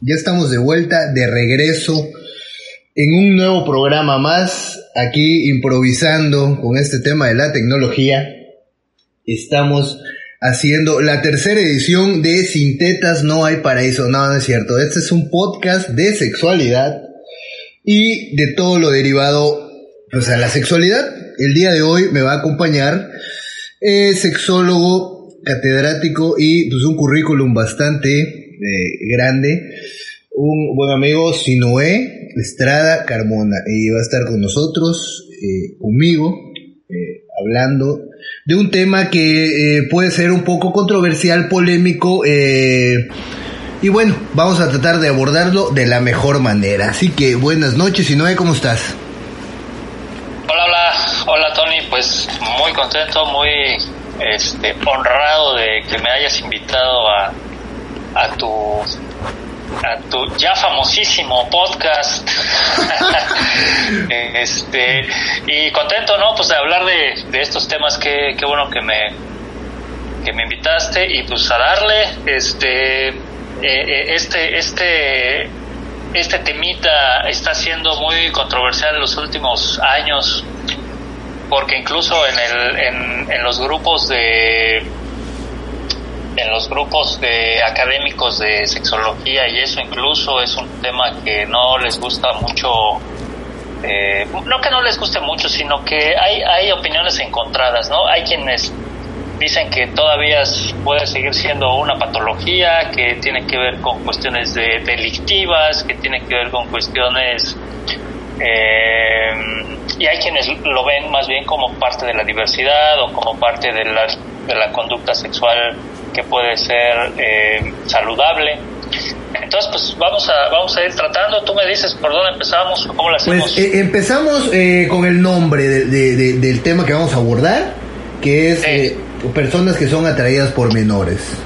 Ya estamos de vuelta, de regreso, en un nuevo programa más, aquí improvisando con este tema de la tecnología. Estamos haciendo la tercera edición de Sintetas No hay paraíso. No, no es cierto. Este es un podcast de sexualidad y de todo lo derivado pues, a la sexualidad. El día de hoy me va a acompañar eh, sexólogo, catedrático y pues un currículum bastante eh, grande, un buen amigo Sinoé Estrada Carmona, y va a estar con nosotros, eh, conmigo, eh, hablando de un tema que puede ser un poco controversial, polémico, y bueno, vamos a tratar de abordarlo de la mejor manera. Así que buenas noches, Sinoé, ¿cómo estás? Hola, hola, hola Tony, pues muy contento, muy este, honrado de que me hayas invitado a, a tu a tu ya famosísimo podcast. Este y contento no pues de hablar de, de estos temas que qué bueno que me que me invitaste y pues a darle este eh, eh, este este este temita está siendo muy controversial en los últimos años porque incluso en el en, en los grupos de en los grupos de académicos de sexología y eso incluso es un tema que no les gusta mucho eh, no que no les guste mucho sino que hay hay opiniones encontradas no hay quienes dicen que todavía puede seguir siendo una patología que tiene que ver con cuestiones de, delictivas que tiene que ver con cuestiones eh, y hay quienes lo ven más bien como parte de la diversidad o como parte de la, de la conducta sexual que puede ser eh, saludable. Entonces, pues vamos a, vamos a ir tratando. Tú me dices por dónde empezamos o cómo lo pues, hacemos. Pues empezamos eh, con el nombre del tema que vamos a abordar, que es personas que son atraídas por menores.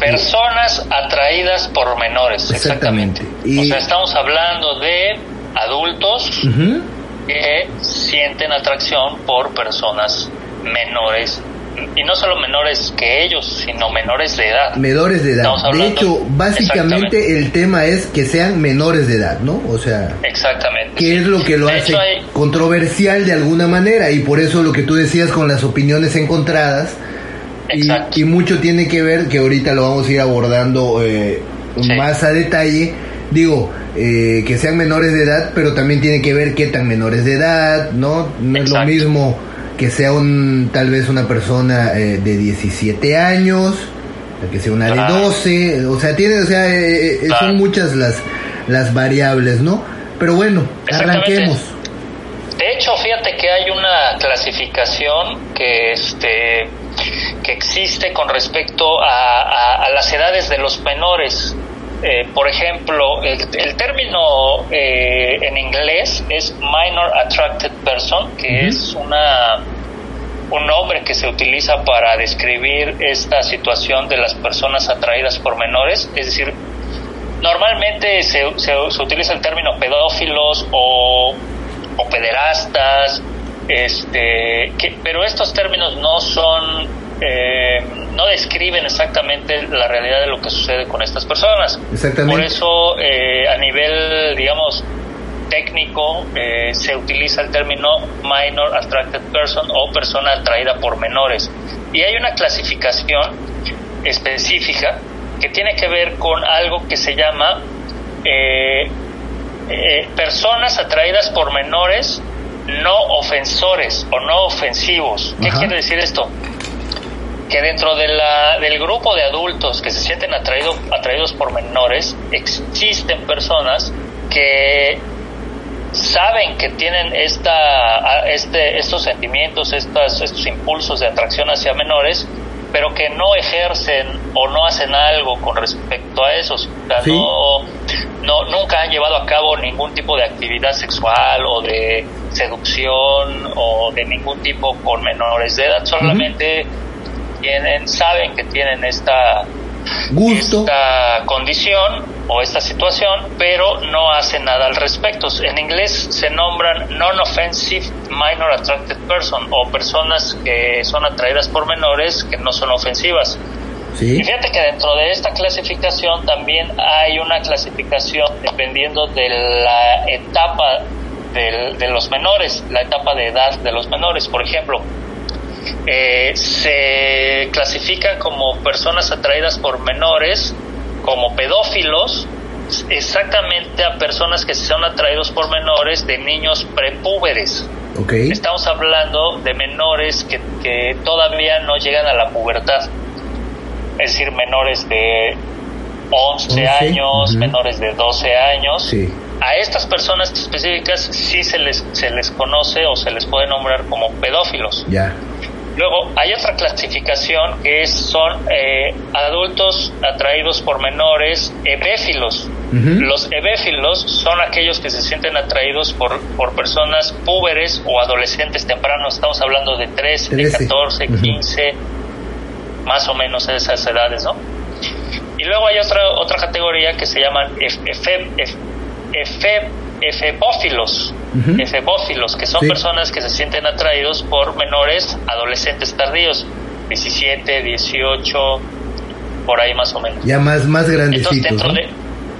Personas atraídas por menores, exactamente. O sea, estamos hablando de adultos que sienten atracción por personas menores y no solo menores que ellos, sino menores de edad. Menores de edad. De hecho, básicamente el tema es que sean menores de edad, ¿no? O sea, exactamente. ¿Qué es lo que lo hace controversial de alguna manera y por eso lo que tú decías con las opiniones encontradas. Y, y, mucho tiene que ver, que ahorita lo vamos a ir abordando eh, más a detalle. Digo, eh, que sean menores de edad, pero también tiene que ver qué tan menores de edad, ¿no? No es lo mismo que sea un tal vez una persona eh, de 17 años, que sea una de 12, o sea, tiene, o sea, eh, eh, son muchas las las variables, ¿no? Pero bueno, arranquemos. De hecho, fíjate que hay una clasificación que este que existe con respecto a, a las edades de los menores. Eh, por ejemplo, el, término eh, en inglés es minor attracted person, que es una un nombre que se utiliza para describir esta situación de las personas atraídas por menores, es decir, normalmente se, se, utiliza el término pedófilos o, o pederastas, este, que, pero estos términos no son eh, no describen exactamente la realidad de lo que sucede con estas personas. Por eso, eh, a nivel, digamos, técnico, eh, se utiliza el término minor attracted person o persona atraída por menores. Y hay una clasificación específica que tiene que ver con algo que se llama personas atraídas por menores no ofensores o no ofensivos. ¿Qué quiere decir esto? Que dentro de la, del grupo de adultos que se sienten atraídos atraídos por menores, existen personas que saben que tienen esta, este, estos sentimientos, estas, estos impulsos de atracción hacia menores, pero que no ejercen o no hacen algo con respecto a esos. no, no, nunca han llevado a cabo ningún tipo de actividad sexual o de seducción o de ningún tipo con menores de edad, solamente tienen, saben que tienen esta esta condición o esta situación, pero no hace nada al respecto. En inglés se nombran non-offensive minor attracted person o personas que son atraídas por menores que no son ofensivas. Y fíjate que dentro de esta clasificación también hay una clasificación dependiendo de la etapa de los menores, la etapa de edad de los menores. Por ejemplo, eh, se clasifican como personas atraídas por menores, como pedófilos, exactamente a personas que son atraídos por menores de niños prepúberes. Estamos hablando de menores que, que todavía no llegan a la pubertad, es decir, menores de 11, años, menores de 12 años. A estas personas específicas sí se les, se les conoce o se les puede nombrar como pedófilos. Ya. Luego hay otra clasificación que es, son eh, adultos atraídos por menores ebéfilos. Los ebéfilos son aquellos que se sienten atraídos por, por personas púberes o adolescentes tempranos. Estamos hablando de 13, de 14, 15, más o menos esas edades, ¿no? Y luego hay otra, otra categoría que se llaman efebófilos efebófilos, que son personas que se sienten atraídos por menores adolescentes tardíos, 17, 18, por ahí más o menos. Ya más, más grandecitos. dentro, de,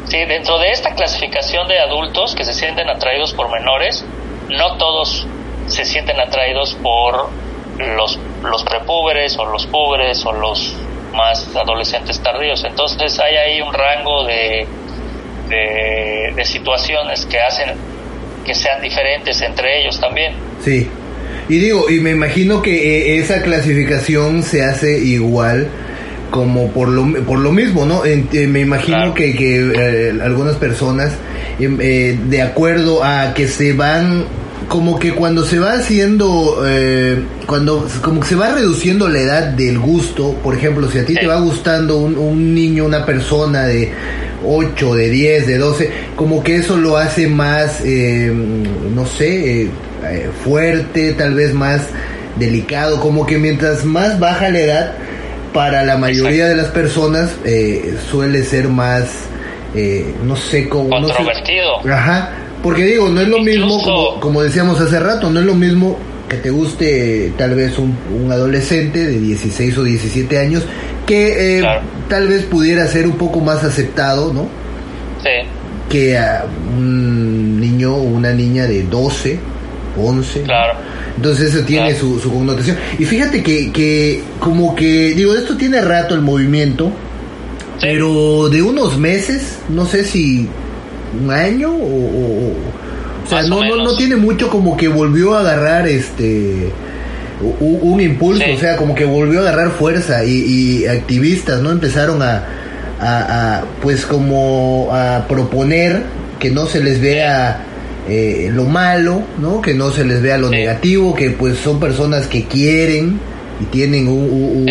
sí, dentro de esta clasificación de adultos que se sienten atraídos por menores, no todos se sienten atraídos por los, los prepúberes o los púberes o los más adolescentes tardíos. Entonces hay ahí un rango de, de, de situaciones que hacen que sean diferentes entre ellos también. Sí. Y digo, y me imagino que eh, esa clasificación se hace igual como por lo, por lo mismo, ¿no? Eh, me imagino que, que eh, algunas personas, em, de acuerdo a que se van, como que cuando se va haciendo, cuando como que se va reduciendo la edad del gusto, por ejemplo, si a ti te va gustando un, un niño, una persona de 8, de 10, de 12, como que eso lo hace más, eh, no sé, eh, eh, fuerte, tal vez más delicado, como que mientras más baja la edad, para la mayoría de las personas suele ser más, no sé cómo... Controvertido. ajá, porque digo, no es lo mismo, como, como decíamos hace rato, no es lo mismo que te guste tal vez un, un, adolescente de 16 o 17 años que eh, tal vez pudiera ser un poco más aceptado, ¿no? Sí. Que a un niño o una niña de 12, 11. Claro. Entonces eso tiene su, su, connotación. Y fíjate que, que como que, digo, esto tiene rato el movimiento, pero de unos meses, no sé si un año o... o, sea, no, no, no tiene mucho como que volvió a agarrar este un impulso, o sea, como que volvió a agarrar fuerza y, activistas, ¿no? Empezaron a, a, pues como a proponer que no se les vea eh, lo malo, ¿no? Que no se les vea lo negativo, que pues son personas que quieren y tienen un,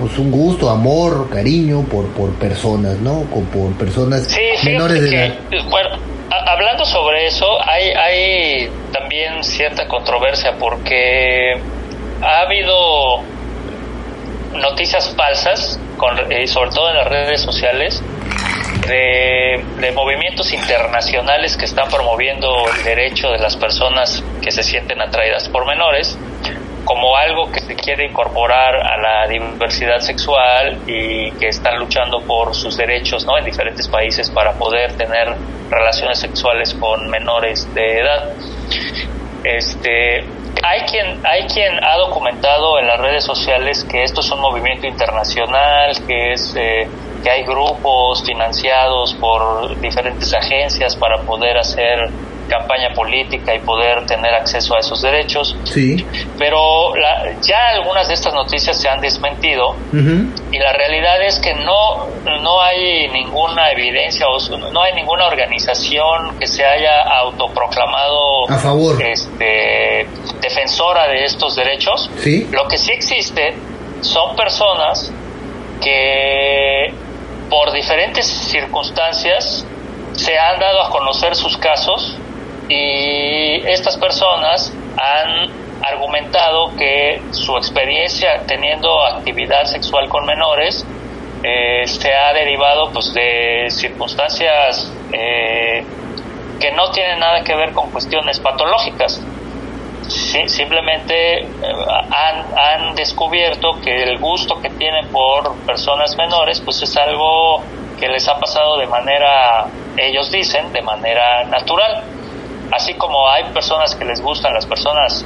pues un gusto, amor, cariño por, por personas, ¿no? Por personas menores de edad. Bueno, hablando sobre eso, hay, hay también cierta controversia porque ha habido noticias falsas, con, eh, sobre todo en las redes sociales, de, de, movimientos internacionales que están promoviendo el derecho de las personas que se sienten atraídas por menores como algo que se quiere incorporar a la diversidad sexual y que están luchando por sus derechos ¿no? en diferentes países para poder tener relaciones sexuales con menores de edad. Este, hay quien, hay quien ha documentado en las redes sociales que esto es un movimiento internacional, que es eh, que hay grupos financiados por diferentes agencias para poder hacer campaña política y poder tener acceso a esos derechos. Sí. Pero ya algunas de estas noticias se han desmentido y la realidad es que no, no hay ninguna evidencia o no hay ninguna organización que se haya autoproclamado a favor. Este, defensora de estos derechos. ¿Sí? Lo que sí existe son personas que por diferentes circunstancias se han dado a conocer sus casos y estas personas han argumentado que su experiencia teniendo actividad sexual con menores eh, se ha derivado pues de circunstancias eh, que no tienen nada que ver con cuestiones patológicas simplemente eh, han, han, descubierto que el gusto que tienen por personas menores pues es algo que les ha pasado de manera, ellos dicen, de manera natural. Así como hay personas que les gustan las personas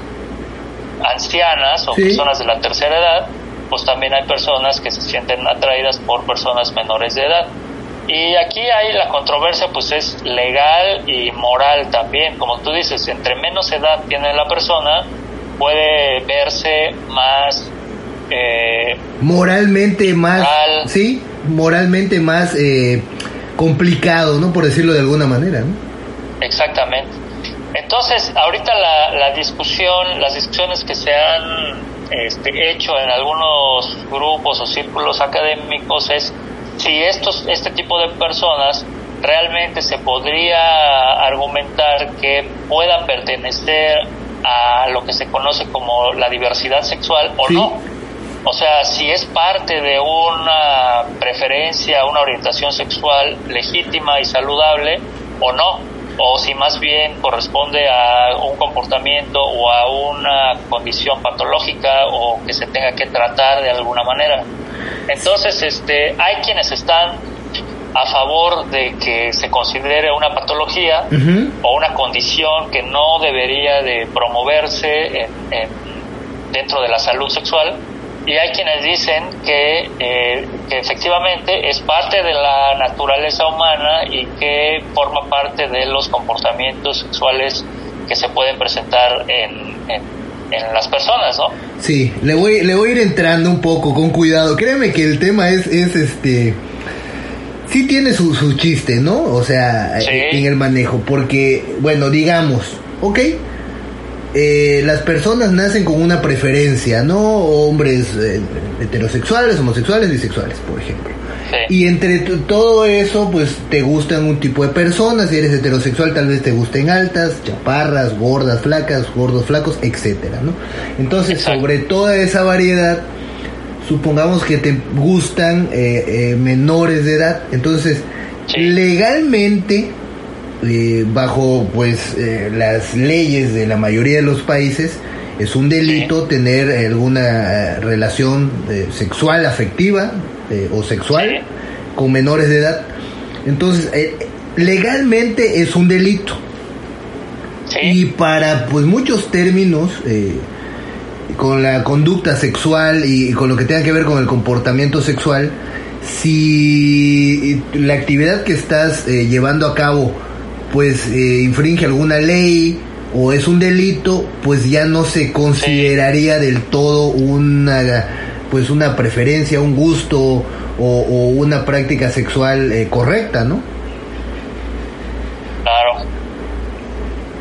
ancianas o personas de la tercera edad, pues también hay personas que se sienten atraídas por personas menores de edad. Y aquí hay la controversia, pues es legal y moral también. Como tú dices, entre menos edad tiene la persona, puede verse más... Eh, moralmente más... Sí, moralmente más eh, complicado, ¿no? Por decirlo de alguna manera, ¿no? Exactamente. Entonces, ahorita la, la discusión, las discusiones que se han este, hecho en algunos grupos o círculos académicos es si estos, este tipo de personas realmente se podría argumentar que puedan pertenecer a lo que se conoce como la diversidad sexual o no. O sea, si es parte de una preferencia, una orientación sexual legítima y saludable o no, o si más bien corresponde a un comportamiento o a una condición patológica o que se tenga que tratar de alguna manera. Entonces, este, hay quienes están a favor de que se considere una patología o una condición que no debería de promoverse dentro de la salud sexual y hay quienes dicen que, eh, que, efectivamente es parte de la naturaleza humana y que forma parte de los comportamientos sexuales que se pueden presentar en, en las personas, ¿no? Sí, le voy, le voy a ir entrando un poco con cuidado. Créeme que el tema es, es este. Sí tiene su, su chiste, ¿no? O sea, en el manejo. Porque, bueno, digamos, ok. Eh, las personas nacen con una preferencia, ¿no? Hombres eh, heterosexuales, homosexuales, bisexuales, por ejemplo. Y entre todo eso, pues te gustan un tipo de personas. Si eres heterosexual, tal vez te gusten altas, chaparras, gordas, flacas, gordos, flacos, etcétera, ¿no? Entonces, sobre toda esa variedad, supongamos que te gustan eh, menores de edad. Entonces, legalmente, eh, bajo pues las leyes de la mayoría de los países, es un delito tener alguna relación sexual, afectiva, eh, o sexual con menores de edad. Entonces, eh, legalmente es un delito. Y para pues muchos términos, eh, con la conducta sexual y, con lo que tenga que ver con el comportamiento sexual, si la actividad que estás llevando a cabo pues infringe alguna ley o es un delito, pues ya no se consideraría del todo una pues una preferencia, un gusto o, una práctica sexual eh, correcta, ¿no? Claro.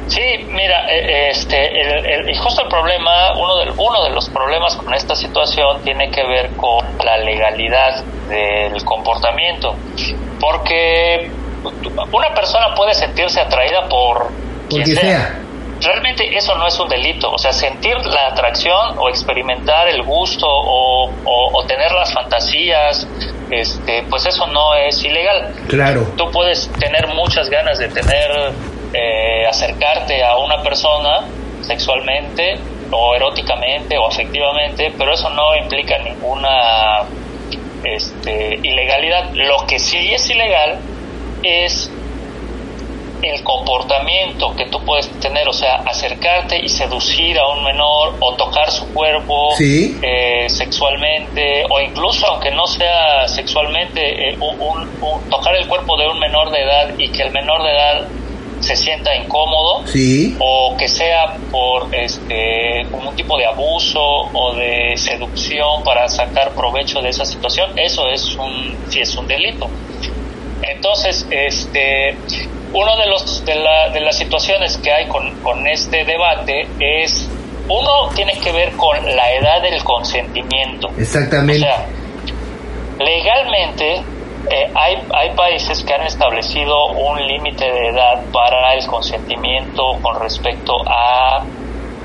Sí, mira, eh, este, el, justo el problema, uno de, uno de los problemas con esta situación tiene que ver con la legalidad del comportamiento, porque una persona puede sentirse atraída por, quien sea realmente eso no es un delito. O sea, sentir la atracción o experimentar el gusto o, tener las fantasías, este, pues eso no es ilegal. Claro. Tú puedes tener muchas ganas de tener, eh, acercarte a una persona sexualmente o eróticamente o afectivamente, pero eso no implica ninguna este, ilegalidad. Lo que sí es ilegal es el comportamiento que tú puedes tener, o sea, acercarte y seducir a un menor o tocar su cuerpo eh, sexualmente o incluso aunque no sea sexualmente, eh, tocar el cuerpo de un menor de edad y que el menor de edad se sienta incómodo Sí. o que sea por este un tipo de abuso o de seducción para sacar provecho de esa situación eso es un sí es un delito entonces este uno de los de, la- de las situaciones que hay con, con este debate es uno tiene que ver con la edad del consentimiento o Exactamente. sea, legalmente eh, hay, hay países que han establecido un límite de edad para el consentimiento con respecto a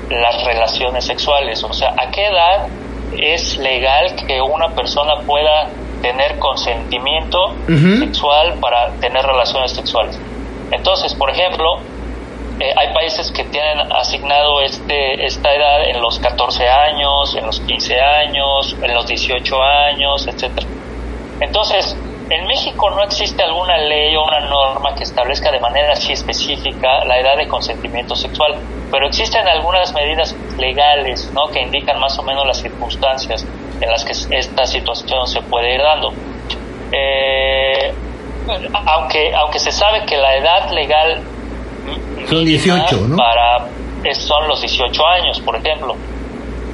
las relaciones sexuales. O sea, ¿a qué edad es legal que una persona pueda tener consentimiento sexual para tener relaciones sexuales? Entonces, por ejemplo, eh, hay países que tienen asignado este, esta edad en los 14 años, en los 15 años, en los 18 años, etcétera. Entonces, en México no existe alguna ley o una norma que establezca de manera así específica la edad de consentimiento sexual, pero existen algunas medidas legales ¿no? que indican más o menos las circunstancias en las que esta situación se puede ir dando. Eh, aunque, aunque se sabe que la edad legal Son mínima 18, ¿no? para son los 18 años, por ejemplo.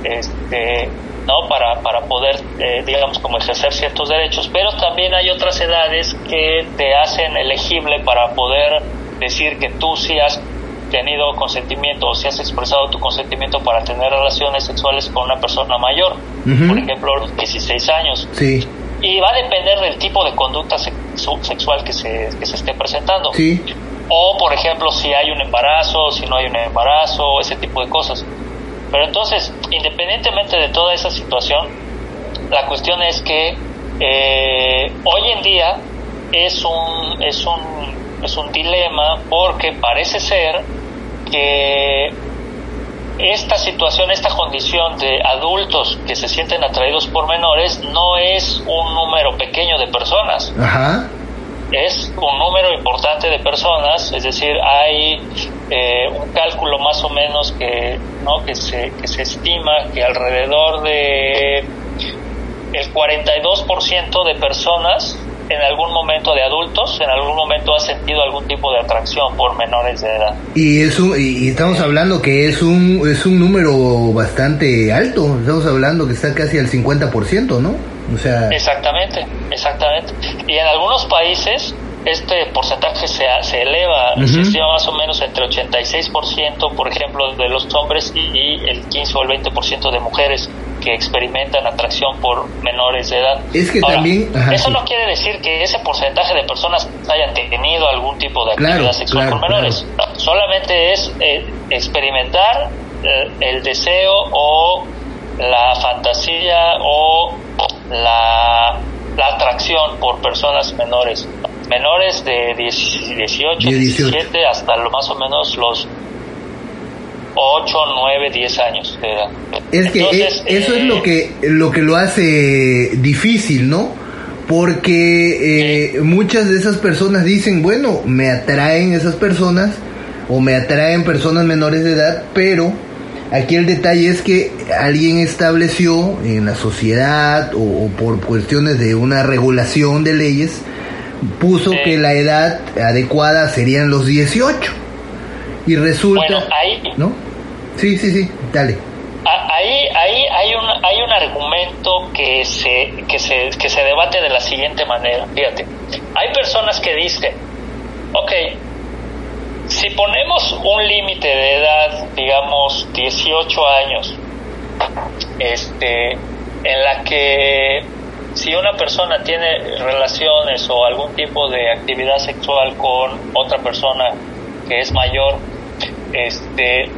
Este, ¿no? Para, para poder, eh, digamos, como ejercer ciertos derechos, pero también hay otras edades que te hacen elegible para poder decir que tú sí has tenido consentimiento o si has expresado tu consentimiento para tener relaciones sexuales con una persona mayor, por ejemplo, los 16 años. Sí. Y va a depender del tipo de conducta sexu- sexual que se, que se esté presentando. Sí. O, por ejemplo, si hay un embarazo, si no hay un embarazo, ese tipo de cosas. Pero entonces, independientemente de toda esa situación, la cuestión es que eh, hoy en día es un, es, un, es un dilema porque parece ser que esta situación, esta condición de adultos que se sienten atraídos por menores no es un número pequeño de personas Ajá. es un número importante de personas, es decir, hay eh, un cálculo más o menos que, ¿no? que, se, que se estima que alrededor de el 42% de personas en algún momento de adultos, en algún momento ha sentido algún tipo de atracción por menores de edad. Y es un, y estamos hablando que es un, es un número bastante alto. Estamos hablando que está casi al 50%, ¿no? O sea, Exactamente, exactamente. Y en algunos países este porcentaje se, se eleva, se estima más o menos entre 86%, por ejemplo, de los hombres y, y el 15 o el 20% de mujeres que experimentan atracción por menores de edad. Es que también- ajá, eso sí. no quiere decir que ese porcentaje de personas hayan tenido algún tipo de Claro, actividad sexual claro, con menores. Solamente es eh, experimentar eh, el deseo o la fantasía o la, la atracción por personas menores. Menores de 10 18, De 18. 17 hasta lo más o menos los 8, 9, 10 años de edad. Es que Entonces, eso es eh, lo que lo que lo hace difícil, ¿no? Porque eh, muchas de esas personas dicen, bueno, me atraen esas personas o me atraen personas menores de edad, pero aquí el detalle es que alguien estableció en la sociedad o, o por cuestiones de una regulación de leyes, puso que la edad adecuada serían los 18. Y resulta, Bueno, ahí, ¿no? Sí, sí, sí, dale. Ahí, ahí hay un, hay un argumento que se, que, se, que se debate de la siguiente manera. Fíjate, hay personas que dicen, ok, si ponemos un límite de edad, digamos 18 años, este, en la que si una persona tiene relaciones o algún tipo de actividad sexual con otra persona que es mayor, este,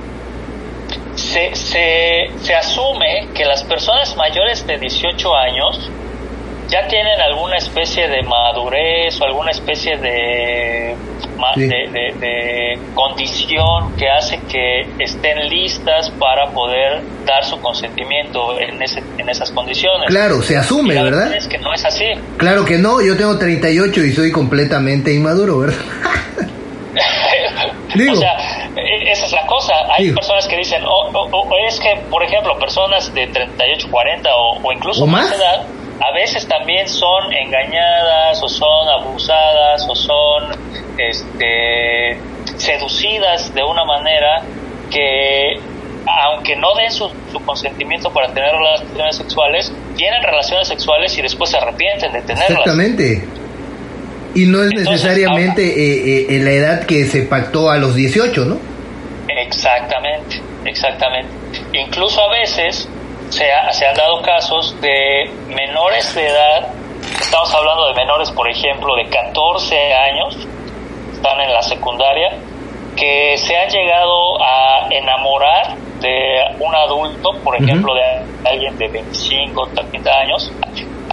se, se, se asume que las personas mayores de 18 años ya tienen alguna especie de madurez o alguna especie de, Sí. de, de- de condición que hace que estén listas para poder dar su consentimiento en, ese, en esas condiciones. Claro, se Y asume, ¿verdad? es que no es así. Claro que no, yo tengo 38 y soy completamente inmaduro, ¿verdad? Digo. O sea, e- esa es la cosa. Hay Digo. personas que dicen, o o- o es que, por ejemplo, personas de 38, 40 o, o incluso ¿O más? edad, a veces también son engañadas o son abusadas o son, este, seducidas de una manera que aunque no den su, consentimiento para tener relaciones sexuales, tienen relaciones sexuales y después se arrepienten de tenerlas. Exactamente. Y no es necesariamente eh, eh, en la edad que se pactó a los 18, ¿no? Exactamente, exactamente. Incluso a veces se, se han dado casos de menores de edad, estamos hablando de menores, por ejemplo, de 14 años, están en la secundaria, que se han llegado a enamorar de un adulto, por ejemplo, de alguien de 25, 30 años,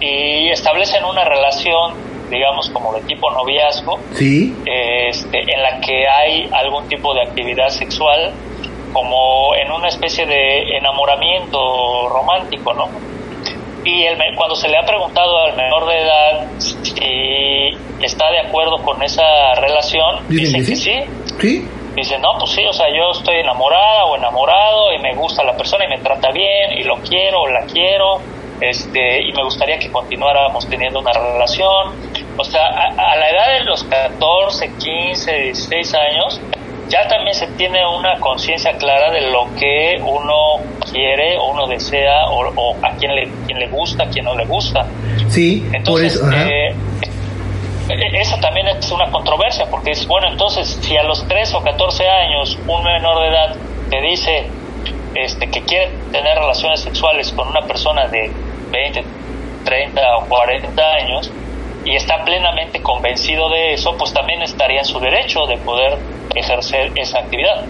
y establecen una relación digamos como de tipo noviazgo, ¿Sí? este, en la que hay algún tipo de actividad sexual, como en una especie de enamoramiento romántico, ¿no? Y el, cuando se le ha preguntado al menor de edad si está de acuerdo con esa relación, dice que sí. ¿Sí? Dice, no, pues sí, o sea, yo estoy enamorada o enamorado y me gusta la persona y me trata bien y lo quiero o la quiero este, y me gustaría que continuáramos teniendo una relación. O sea, a, la edad de los 14, 15, 16 años, ya también se tiene una conciencia clara de lo que uno quiere o uno desea o, a quién le, quién le gusta, a quién no le gusta. Sí, entonces, eh, e, eso también es una controversia, porque es, bueno, entonces, si a los 3 o 14 años un menor de edad te dice este, que quiere tener relaciones sexuales con una persona de 20, 30 o 40 años y está plenamente convencido de eso, pues también estaría en su derecho de poder ejercer esa actividad.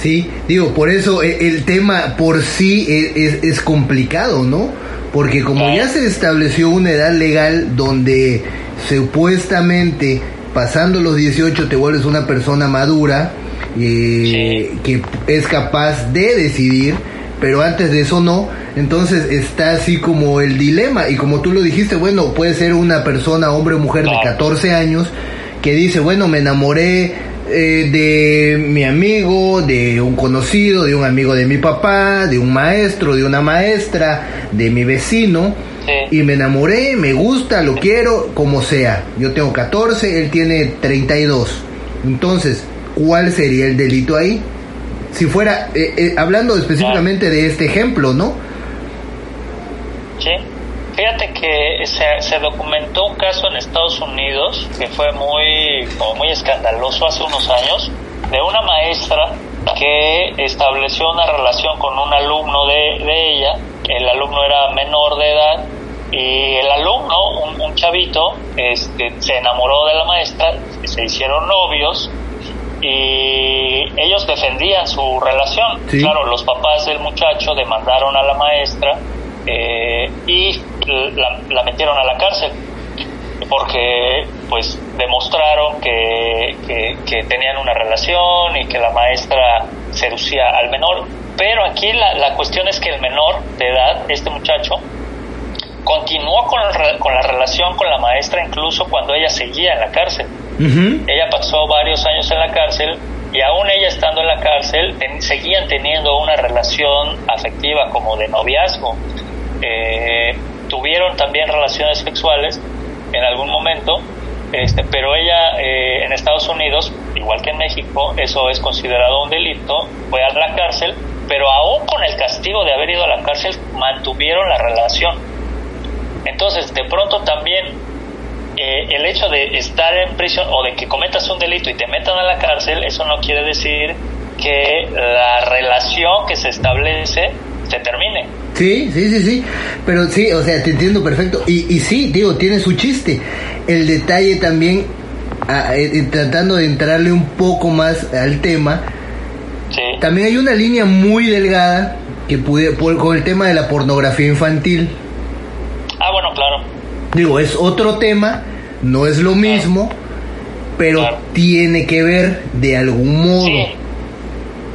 Sí, digo, por eso eh, el tema por sí es, es, complicado, ¿no? Porque como ya se estableció una edad legal donde supuestamente pasando los 18 te vuelves una persona madura, eh, que es capaz de decidir, pero antes de eso no. Entonces está así como el dilema. Y como tú lo dijiste, bueno, puede ser una persona, hombre o mujer de 14 años, que dice, bueno, me enamoré eh, de mi amigo, de un conocido, de un amigo de mi papá, de un maestro, de una maestra, de mi vecino. Y me enamoré, me gusta, lo quiero, como sea. Yo tengo 14, él tiene 32. Entonces, ¿cuál sería el delito ahí? Si fuera, eh, eh, hablando específicamente de este ejemplo, ¿no? Sí. Fíjate que se, documentó un caso en Estados Unidos que fue muy, muy escandaloso hace unos años de una maestra que estableció una relación con un alumno de, de ella. El alumno era menor de edad y el alumno, un, un chavito, este, se enamoró de la maestra, se hicieron novios y ellos defendían su relación. Claro, los papás del muchacho demandaron a la maestra eh, y la, metieron a la cárcel porque pues demostraron que, que, tenían una relación y que la maestra seducía al menor. Pero aquí la, la cuestión es que el menor de edad, este muchacho, continuó con, con la relación con la maestra incluso cuando ella seguía en la cárcel. Ella pasó varios años en la cárcel y aún ella estando en la cárcel seguían teniendo una relación afectiva como de noviazgo. Eh, tuvieron también relaciones sexuales en algún momento, este, pero ella eh, en Estados Unidos, igual que en México, eso es considerado un delito, fue a la cárcel, pero aún con el castigo de haber ido a la cárcel mantuvieron la relación. Entonces, de pronto también eh, el hecho de estar en prisión o de que cometas un delito y te metan a la cárcel, eso no quiere decir que la relación que se establece se termine. Sí, sí, sí, sí. Pero sí, o sea, te entiendo perfecto. Y, y sí, digo, tiene su chiste. El detalle también, eh, eh, tratando de entrarle un poco más al tema, también hay una línea muy delgada que pude, con el tema de la pornografía infantil. Ah, bueno, claro. Digo, es otro tema, no es lo mismo, pero tiene que ver de algún modo. Sí.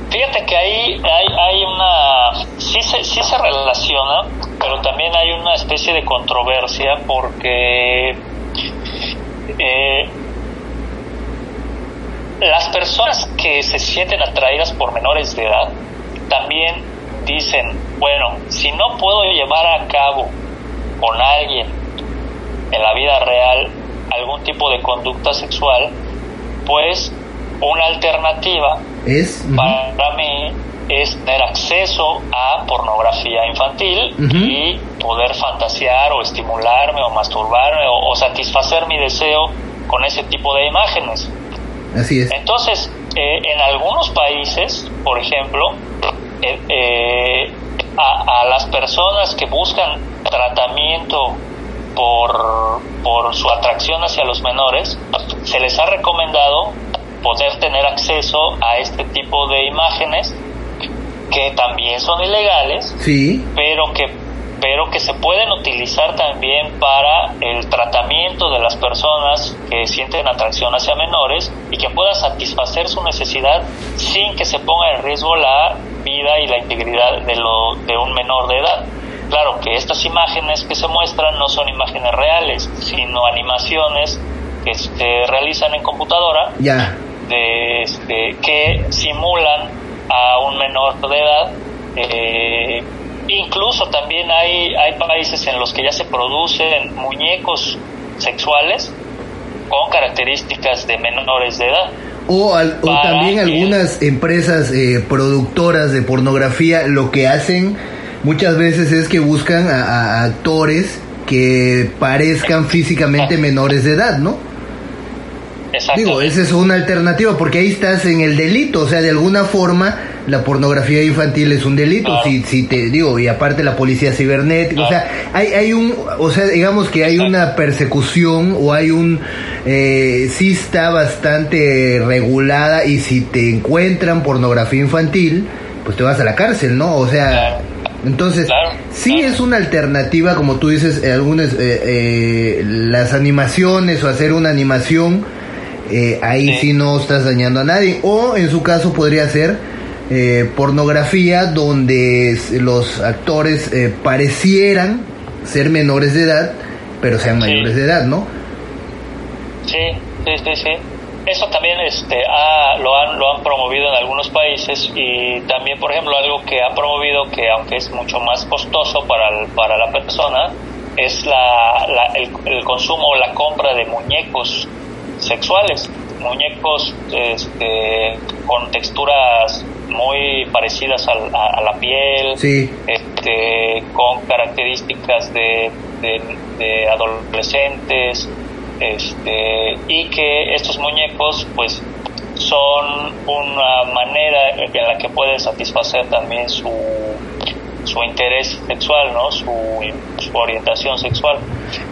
Fíjate que ahí hay, hay una... Sí se, sí se relaciona, pero también hay una especie de controversia porque eh, las personas que se sienten atraídas por menores de edad también dicen, bueno, si no puedo llevar a cabo con alguien en la vida real algún tipo de conducta sexual, pues una alternativa es para mí es tener acceso a pornografía infantil y poder fantasear o estimularme o masturbarme o, satisfacer mi deseo con ese tipo de imágenes. Así es. Entonces, eh, en algunos países, por ejemplo, eh, eh, a, a, las personas que buscan tratamiento por, por su atracción hacia los menores, se les ha recomendado poder tener acceso a este tipo de imágenes que también son ilegales, sí. pero que pero que se pueden utilizar también para el tratamiento de las personas que sienten atracción hacia menores y que puedan satisfacer su necesidad sin que se ponga en riesgo la vida y la integridad de, lo, de un menor de edad. Claro que estas imágenes que se muestran no son imágenes reales, sino animaciones que se realizan en computadora ya. de, este, que simulan a un menor de edad. Eh, incluso también hay, hay países en los que ya se producen muñecos sexuales con características de menores de edad. O, también algunas empresas eh, productoras de pornografía lo que hacen muchas veces es que buscan a actores que parezcan físicamente menores de edad, ¿no? Digo, esa es una alternativa porque ahí estás en el delito, o sea, de alguna forma la pornografía infantil es un delito, si, si te digo, y aparte la policía cibernética, o sea, hay, hay un, o sea, digamos que hay una persecución o hay un, eh, sí está bastante regulada y si te encuentran pornografía infantil, pues te vas a la cárcel, ¿no? O sea, entonces, sí es una alternativa, como tú dices, algunas, eh, eh, las animaciones o hacer una animación eh, ahí sí. no estás dañando a nadie. O en su caso podría ser eh, pornografía donde los actores eh, parecieran ser menores de edad, pero sean mayores de edad, ¿no? Sí, sí, sí, sí. Eso también este, lo, han, lo han promovido en algunos países y también, por ejemplo, algo que han promovido que aunque es mucho más costoso para, para la persona, es la, el, el consumo o la compra de muñecos sexuales, muñecos este, con texturas muy parecidas a, la piel, este, con características de, de, adolescentes, este, y que estos muñecos pues son una manera en la que pueden satisfacer también su su interés sexual, ¿no? Su, orientación sexual.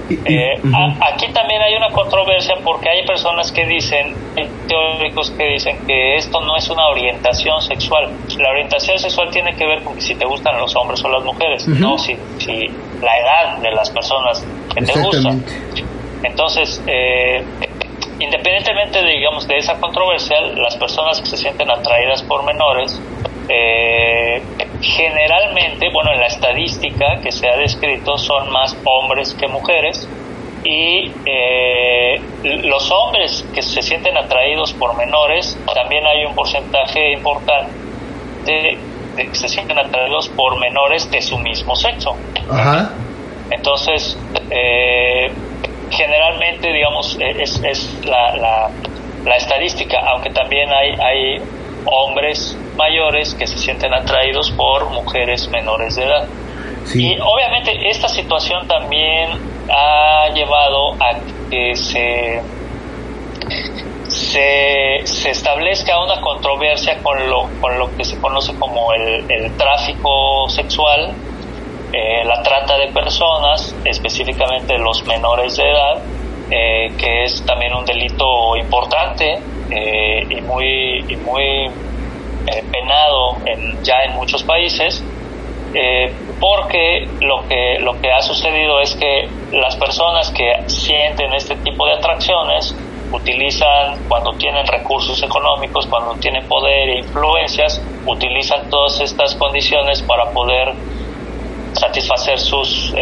Eh, aquí también hay una controversia porque hay personas que dicen, hay teóricos que dicen que esto no es una orientación sexual. La orientación sexual tiene que ver con si te gustan los hombres o las mujeres, no si, si la edad de las personas que te gustan. Entonces, eh, independientemente, digamos, de esa controversia, las personas que se sienten atraídas por menores eh, generalmente, bueno, en la estadística que se ha descrito son más hombres que mujeres y eh, los hombres que se sienten atraídos por menores, también hay un porcentaje importante de, que se sienten atraídos por menores de su mismo sexo. Entonces, eh, generalmente, digamos, es, es la, la, la, estadística, aunque también hay, hay hombres mayores que se sienten atraídos por mujeres menores de edad. Y obviamente esta situación también ha llevado a que se, se, establezca una controversia con lo, con lo que se conoce como el, el tráfico sexual, eh, la trata de personas, específicamente los menores de edad, eh, que es también un delito importante eh, y muy, y muy eh, penado en, ya en muchos países, porque lo que, lo que ha sucedido es que las personas que sienten este tipo de atracciones utilizan, cuando tienen recursos económicos, cuando tienen poder e influencias, utilizan todas estas condiciones para poder satisfacer sus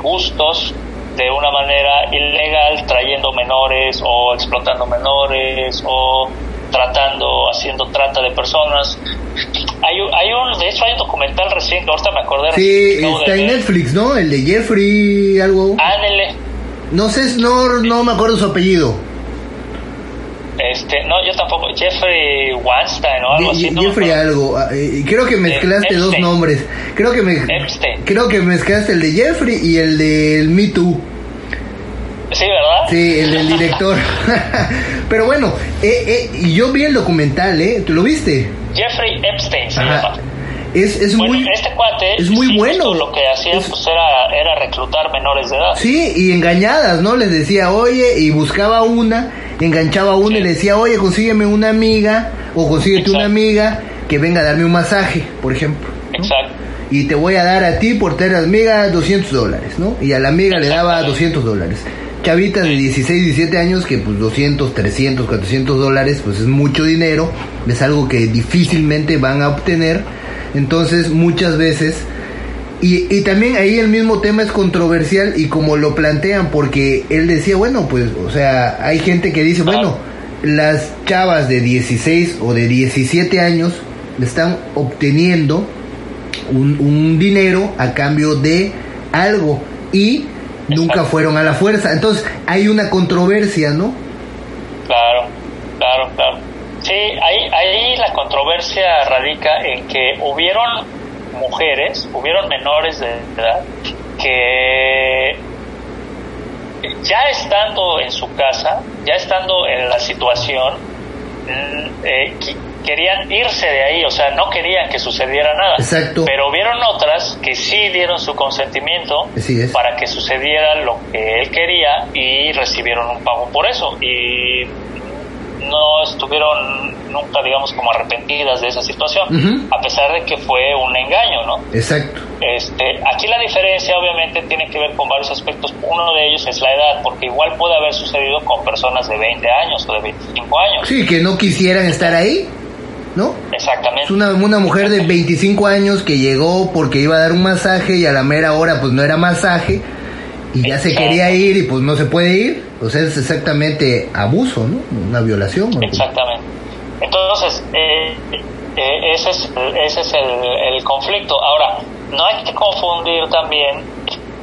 gustos de una manera ilegal, trayendo menores o explotando menores o tratando, haciendo trata de personas. Hay, hay un, de hecho hay un documental recién que ahorita me acordé. Sí, está en Netflix, ¿no? El de Jeffrey, algo. Ándele. No sé, no, no me acuerdo su apellido. Este, no, yo tampoco. Jeffrey Weinstein o algo así. Jeffrey algo. Ah, eh, creo que mezclaste dos nombres. Creo que me, creo que mezclaste el de Jeffrey y el del Me Too. Sí, ¿verdad? Sí, el del director. Pero bueno, eh, eh, yo vi el documental, ¿eh? ¿Tú lo viste? Jeffrey Epstein se llama. Es, es muy, este cuate, es muy bueno. Lo que hacía pues era, era reclutar menores de edad. Sí, y engañadas, ¿no? Les decía, oye, y buscaba una, enganchaba a una y le decía, oye, consígueme una amiga, o consíguete una amiga que venga a darme un masaje, por ejemplo. Exacto. Y te voy a dar a ti por tener amiga 200 dólares, ¿no? Y a la amiga le daba 200 dólares. Chavitas de 16, 17 años que pues 200, 300, 400 dólares pues es mucho dinero, es algo que difícilmente van a obtener entonces muchas veces, y, y, también ahí el mismo tema es controversial y como lo plantean, porque él decía, bueno, pues, o sea, hay gente que dice, bueno, las chavas de 16 o de 17 años están obteniendo un, un dinero a cambio de algo y nunca fueron a la fuerza. Entonces hay una controversia, ¿no? Sí, ahí, ahí la controversia radica en que hubieron mujeres, hubieron menores de edad que ya estando en su casa, ya estando en la situación, eh, querían irse de ahí, o sea, no querían que sucediera nada. Exacto. Pero hubieron otras que sí dieron su consentimiento para que sucediera lo que él quería y recibieron un pago por eso. Y no estuvieron nunca, digamos, como arrepentidas de esa situación, a pesar de que fue un engaño, ¿no? Exacto. Este, aquí la diferencia obviamente tiene que ver con varios aspectos. Uno de ellos es la edad, porque igual puede haber sucedido con personas de 20 años o de 25 años. Sí, que no quisieran estar ahí. ¿No? Exactamente. una, una mujer de 25 años que llegó porque iba a dar un masaje y a la mera hora pues no era masaje y ya se quería ir y pues no se puede ir, pues es exactamente abuso, ¿no? Una violación. Exactamente. Entonces, eh, eh, ese es, ese es el, el, conflicto. Ahora, no hay que confundir también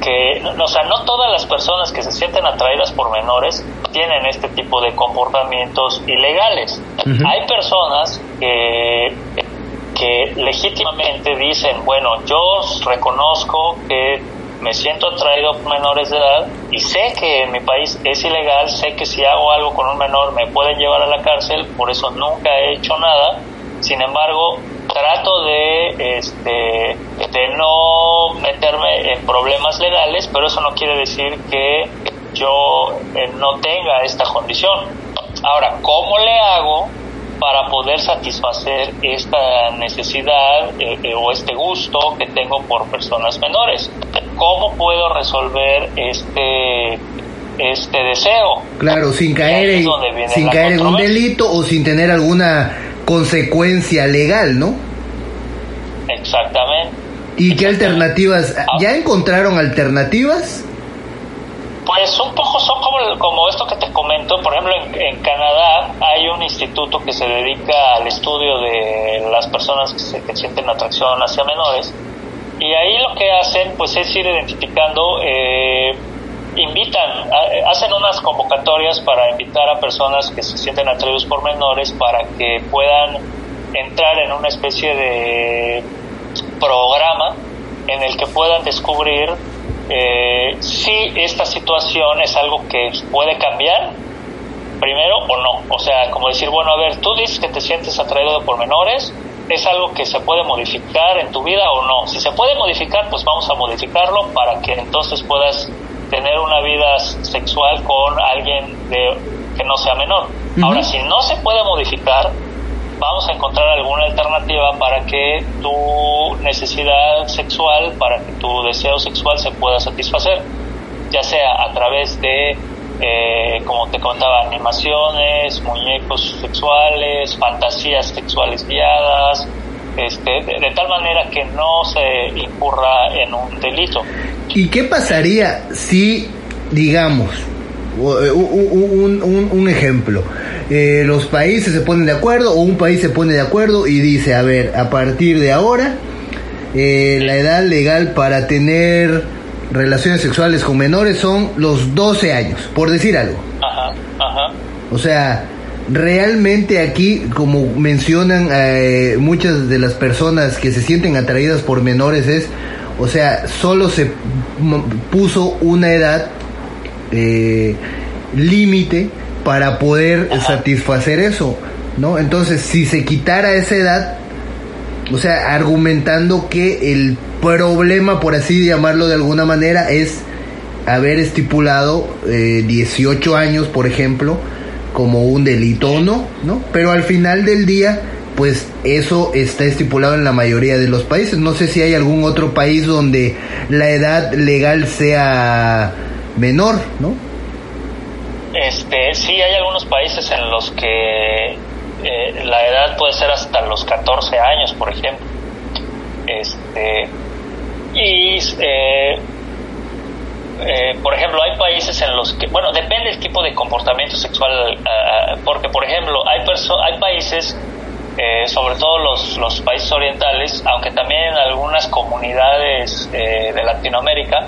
que, o sea, no todas las personas que se sienten atraídas por menores tienen este tipo de comportamientos ilegales. Hay personas que que legítimamente dicen, bueno, yo reconozco que me siento atraído por menores de edad y sé que en mi país es ilegal, sé que si hago algo con un menor me pueden llevar a la cárcel, por eso nunca he hecho nada. Sin embargo, trato de este de no meterme en problemas legales, pero eso no quiere decir que yo eh, no tenga esta condición. Ahora, ¿cómo le hago para poder satisfacer esta necesidad eh, eh, o este gusto que tengo por personas menores. ¿Cómo puedo resolver este este deseo? Claro, sin caer en, sin caer en un delito o sin tener alguna consecuencia legal, ¿no? Exactamente. ¿Y qué alternativas? Ah. ¿Ya encontraron alternativas? Pues un poco son como, esto que te comento. Por ejemplo, en, Canadá hay un instituto que se dedica al estudio de las personas que, se, sienten atracción hacia menores. Y ahí lo que hacen pues es ir identificando, eh, invitan, hacen unas convocatorias para invitar a personas que se sienten atraídos por menores para que puedan entrar en una especie de programa en el que puedan descubrir eh, si esta situación es algo que puede cambiar, primero o no. O sea, como decir, bueno, a ver, tú dices que te sientes atraído por menores, ¿es algo que se puede modificar en tu vida o no? Si se puede modificar, pues vamos a modificarlo para que entonces puedas tener una vida sexual con alguien de, que no sea menor. Ahora, si no se puede modificar, vamos a encontrar alguna alternativa para que tu necesidad sexual, para que tu deseo sexual se pueda satisfacer, ya sea a través de, eh, como te contaba, animaciones, muñecos sexuales, fantasías sexuales guiadas, este, de, tal manera que no se incurra en un delito. ¿Y qué pasaría si, digamos, un, un, un ejemplo, eh, los países se ponen de acuerdo o un país se pone de acuerdo y dice, a ver, a partir de ahora, eh, la edad legal para tener relaciones sexuales con menores son los 12 años, por decir algo. Ajá, ajá. O sea, realmente aquí, como mencionan eh, muchas de las personas que se sienten atraídas por menores, es, o sea, solo se puso una edad eh, límite para poder satisfacer eso, ¿no? Entonces, si se quitara esa edad, o sea, argumentando que el problema, por así llamarlo de alguna manera, es haber estipulado eh, 18 años, por ejemplo, como un delito o no, ¿no? Pero al final del día, pues eso está estipulado en la mayoría de los países. No sé si hay algún otro país donde la edad legal sea menor, ¿no? Este, sí, hay algunos países en los que eh, la edad puede ser hasta los 14 años, por ejemplo. Este, y eh, eh, por ejemplo, hay países en los que, bueno, depende del tipo de comportamiento sexual, eh, eh, porque, por ejemplo, hay países, sobre todo los, los, países orientales, aunque también en algunas comunidades de Latinoamérica,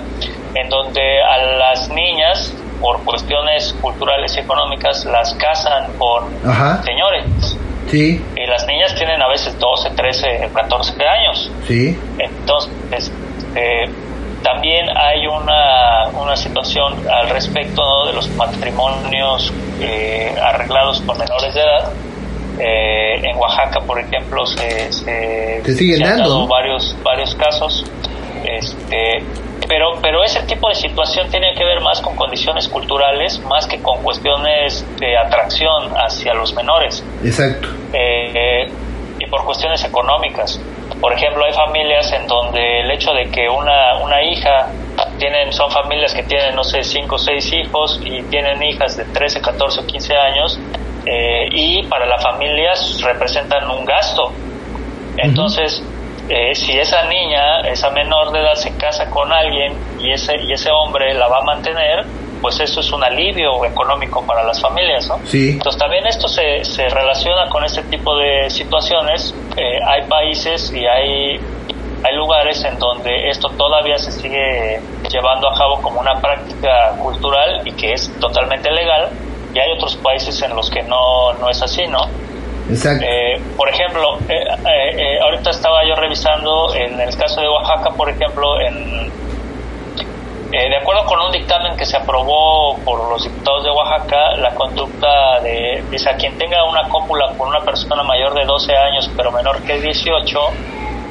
en donde a las niñas, por cuestiones culturales y económicas, las casan con señores. Sí. Y las niñas tienen a veces 12, 13, 14 años. Sí. Entonces, eh, también hay una, una situación al respecto de los matrimonios eh, arreglados con menores de edad. Eh, en Oaxaca, por ejemplo, se, se, han dado varios, varios casos. Este, pero, pero ese tipo de situación tiene que ver más con condiciones culturales, más que con cuestiones de atracción hacia los menores. Exacto. Eh, y por cuestiones económicas. Por ejemplo, hay familias en donde el hecho de que una, una hija, tienen, son familias que tienen, no sé, 5 o 6 hijos y tienen hijas de 13, 14 o 15 años, eh, y para la familia representan un gasto. Entonces, eh, si esa niña, esa menor de edad se casa con alguien y ese, y ese hombre la va a mantener, pues eso es un alivio económico para las familias, ¿no? Sí. Entonces también esto se, se relaciona con este tipo de situaciones. Eh, hay países y hay, hay lugares en donde esto todavía se sigue llevando a cabo como una práctica cultural y que es totalmente legal, y hay otros países en los que no, no es así, ¿no? Exacto. Eh, por ejemplo, eh, ahorita estaba yo revisando en el caso de Oaxaca, por ejemplo, en eh, de acuerdo con un dictamen que se aprobó por los diputados de Oaxaca, la conducta de, dice, a quien tenga una cópula con una persona mayor de 12 años pero menor que 18,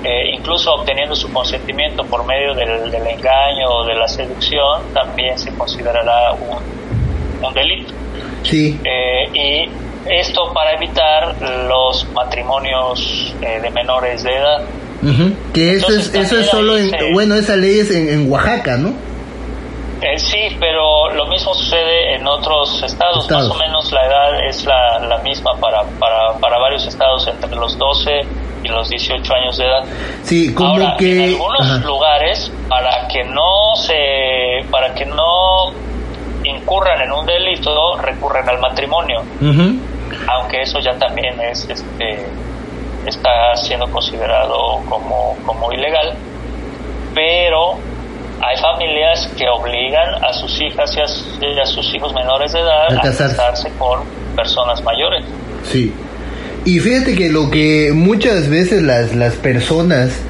eh, incluso obteniendo su consentimiento por medio del, engaño o de la seducción, también se considerará un, delito. Sí. Eh, y esto para evitar los matrimonios de menores de edad. Que eso es, eso es solo en, bueno, esa ley es en Oaxaca, ¿no? Eh, sí, pero lo mismo sucede en otros estados. Más o menos la edad es la, la misma para, para, para, varios estados, entre los 12 y los 18 años de edad. Sí, como Ahora, que... En algunos lugares, para que no se... para que no incurran en un delito, recurren al matrimonio. Aunque eso ya también es este está siendo considerado como, como ilegal. Pero hay familias que obligan a sus hijas y a, sus hijos menores de edad a casarse. con personas mayores. Sí. Y fíjate que lo que muchas veces las, las personas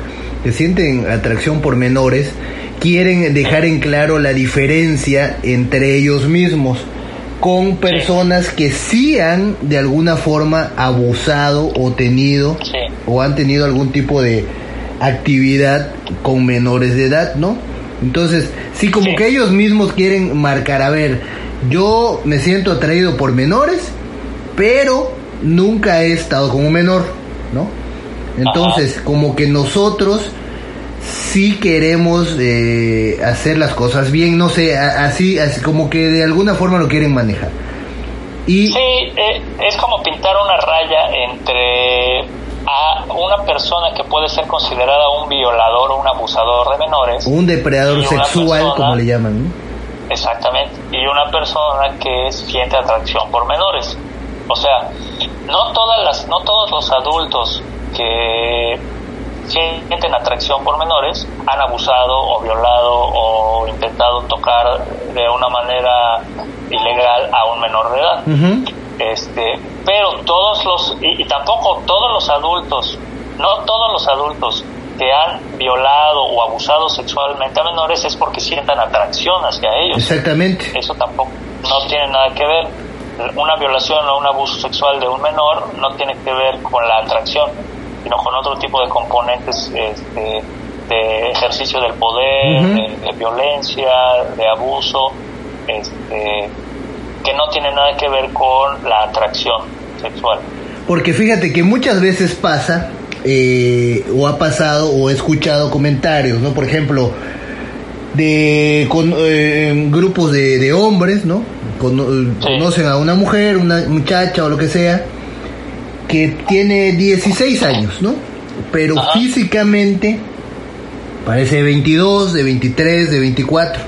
que sienten atracción por menores quieren dejar en claro la diferencia entre ellos mismos con personas que sí han de alguna forma abusado o tenido o han tenido algún tipo de actividad con menores de edad, ¿no? Entonces, sí, como que ellos mismos quieren marcar, a ver, yo me siento atraído por menores, pero nunca he estado como menor, ¿no? Entonces, como que nosotros sí queremos eh, hacer las cosas bien, no sé, así, así como que de alguna forma lo quieren manejar. Y... Sí, eh, es como pintar una raya entre a una persona que puede ser considerada un violador o un abusador de menores. Un depredador sexual, como le llaman. Exactamente. Y una persona que siente atracción por menores. O sea, no todas las, no todos los adultos que sienten atracción por menores han abusado o violado o intentado tocar de una manera ilegal a un menor de edad. Este, pero todos los, y, tampoco todos los adultos, no todos los adultos que han violado o abusado sexualmente a menores es porque sientan atracción hacia ellos. Exactamente. Eso tampoco no tiene nada que ver. Una violación o un abuso sexual de un menor no tiene que ver con la atracción, sino con otro tipo de componentes este, de ejercicio del poder, de, violencia, de abuso, este, que no tiene nada que ver con la atracción sexual. Porque fíjate que muchas veces pasa, eh, o ha pasado, o he escuchado comentarios, ¿no? Por ejemplo, de con, eh, grupos de, hombres, ¿no? Conocen a una mujer, una muchacha o lo que sea, que tiene 16 años, ¿no? Pero físicamente parece de 22, de 23, de 24.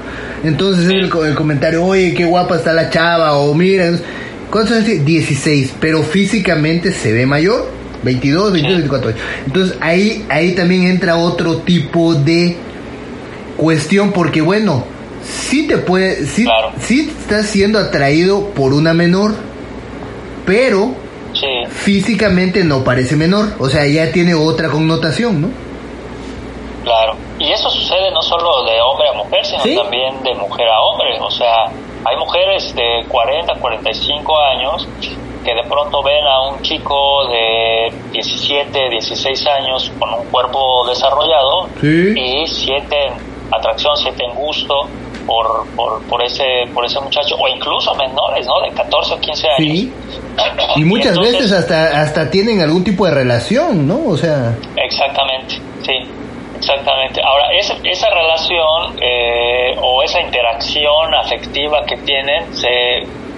Entonces el, el, comentario, oye, qué guapa está la chava, o mira, ¿cuántos años 16, pero físicamente se ve mayor, 22, 22, 24 Entonces ahí, ahí también entra otro tipo de cuestión, porque bueno, sí te puede, sí, sí estás siendo atraído por una menor, pero físicamente no parece menor, o sea, ya tiene otra connotación, ¿no? Claro, y eso sucede no solo de hombre a mujer, sino también de mujer a hombre. O sea, hay mujeres de 40, 45 años que de pronto ven a un chico de 17, 16 años con un cuerpo desarrollado y sienten atracción, sienten gusto por, por, por, ese, por ese muchacho, o incluso menores, ¿no? De 14 o 15 años. Sí. Y muchas veces hasta, hasta tienen algún tipo de relación, ¿no? O sea... Exactamente, sí. Exactamente. Ahora, esa, esa relación eh, o esa interacción afectiva que tienen se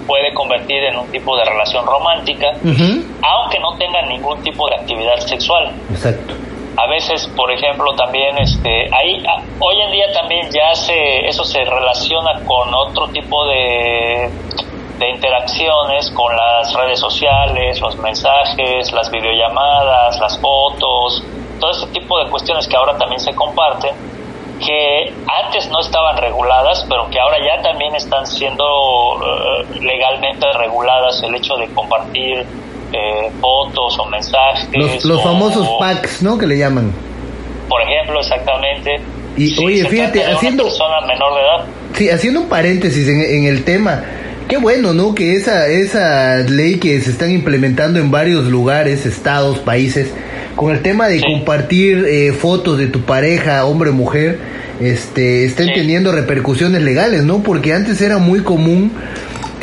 puede convertir en un tipo de relación romántica, aunque no tengan ningún tipo de actividad sexual. Exacto. A veces, por ejemplo, también, este, ahí, ah, hoy en día también ya se, eso se relaciona con otro tipo de, de interacciones, con las redes sociales, los mensajes, las videollamadas, las fotos, todo ese tipo de cuestiones que ahora también se comparten, que antes no estaban reguladas, pero que ahora ya también están siendo eh, legalmente reguladas, el hecho de compartir eh, fotos o mensajes. Los, famosos packs, ¿no? Que le llaman. Por ejemplo, exactamente. Y oye, fíjate, haciendo... menor de edad. Sí, haciendo un paréntesis en, en el tema. Qué bueno, ¿no? Que esa, esa ley que se están implementando en varios lugares, estados, países, con el tema de compartir eh, fotos de tu pareja, hombre o mujer, este, estén teniendo repercusiones legales, ¿no? Porque antes era muy común,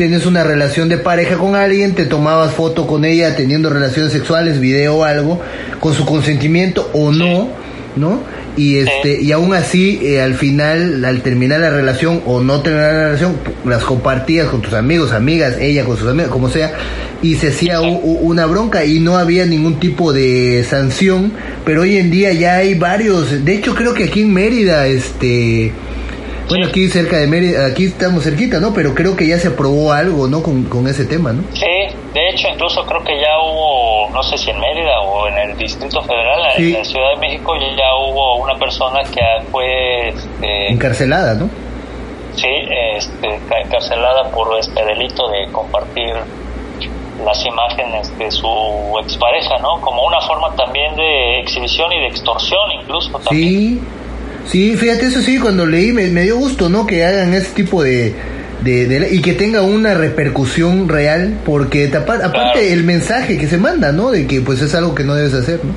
tienes una relación de pareja con alguien, te tomabas foto con ella teniendo relaciones sexuales, video o algo, con su consentimiento o no, ¿no? y este y aún así eh, al final al terminar la relación o no terminar la relación las compartías con tus amigos amigas ella con sus amigos como sea y se hacía una bronca y no había ningún tipo de sanción pero hoy en día ya hay varios de hecho creo que aquí en Mérida este bueno, aquí cerca de Mérida, aquí estamos cerquita, ¿no? Pero creo que ya se aprobó algo, ¿no? Con, con ese tema, ¿no? Sí, de hecho, incluso creo que ya hubo, no sé si en Mérida o en el Distrito Federal, en la Ciudad de México, ya hubo una persona que fue... Este, encarcelada, ¿no? Sí, este, encarcelada por este delito de compartir las imágenes de su expareja, ¿no? Como una forma también de exhibición y de extorsión incluso. También. Sí. Sí, fíjate, eso sí, cuando leí me, dio gusto, ¿no? Que hagan ese tipo de, de, y que tenga una repercusión real, porque aparte el mensaje que se manda, ¿no? De que pues es algo que no debes hacer, ¿no?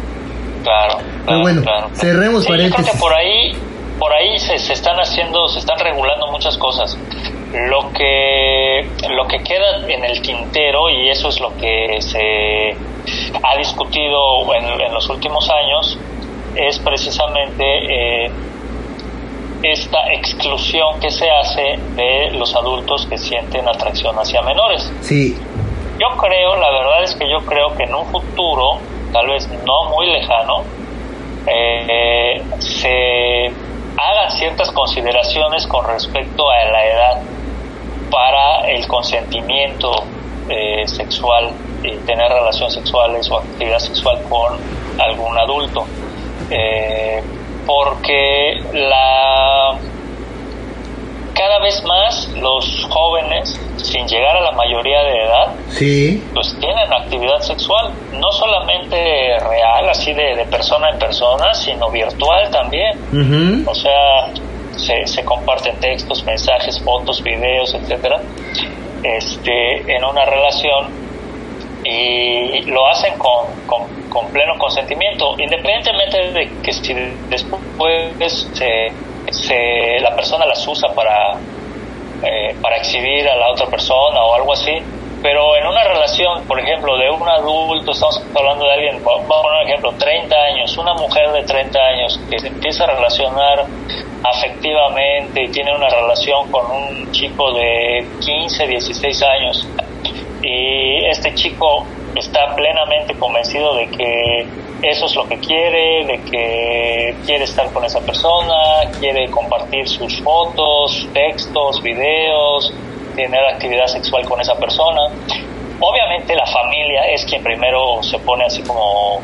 Claro. Pero bueno, cerremos paréntesis. que por ahí, por ahí se, se, están haciendo, se están regulando muchas cosas. Lo que, lo que queda en el tintero, y eso es lo que se ha discutido en, en los últimos años, es precisamente eh, esta exclusión que se hace de los adultos que sienten atracción hacia menores. Sí. Yo creo, la verdad es que yo creo que en un futuro, tal vez no muy lejano, eh, se hagan ciertas consideraciones con respecto a la edad para el consentimiento eh, sexual y tener relaciones sexuales o actividad sexual con algún adulto. Eh, porque la cada vez más los jóvenes sin llegar a la mayoría de edad, sí. pues tienen actividad sexual, no solamente real, así de, de persona en persona, sino virtual también. O sea, se, se comparten textos, mensajes, fotos, videos, etcétera, este, en una relación y lo hacen con, con, con pleno consentimiento, independientemente de que si después se, se, la persona las usa para, eh, para exhibir a la otra persona o algo así, pero en una relación, por ejemplo, de un adulto, estamos hablando de alguien, vamos a poner un ejemplo, 30 años, una mujer de 30 años que se empieza a relacionar afectivamente y tiene una relación con un chico de 15, 16 años y este chico está plenamente convencido de que eso es lo que quiere, de que quiere estar con esa persona, quiere compartir sus fotos, textos, videos, tener actividad sexual con esa persona. Obviamente la familia es quien primero se pone así como,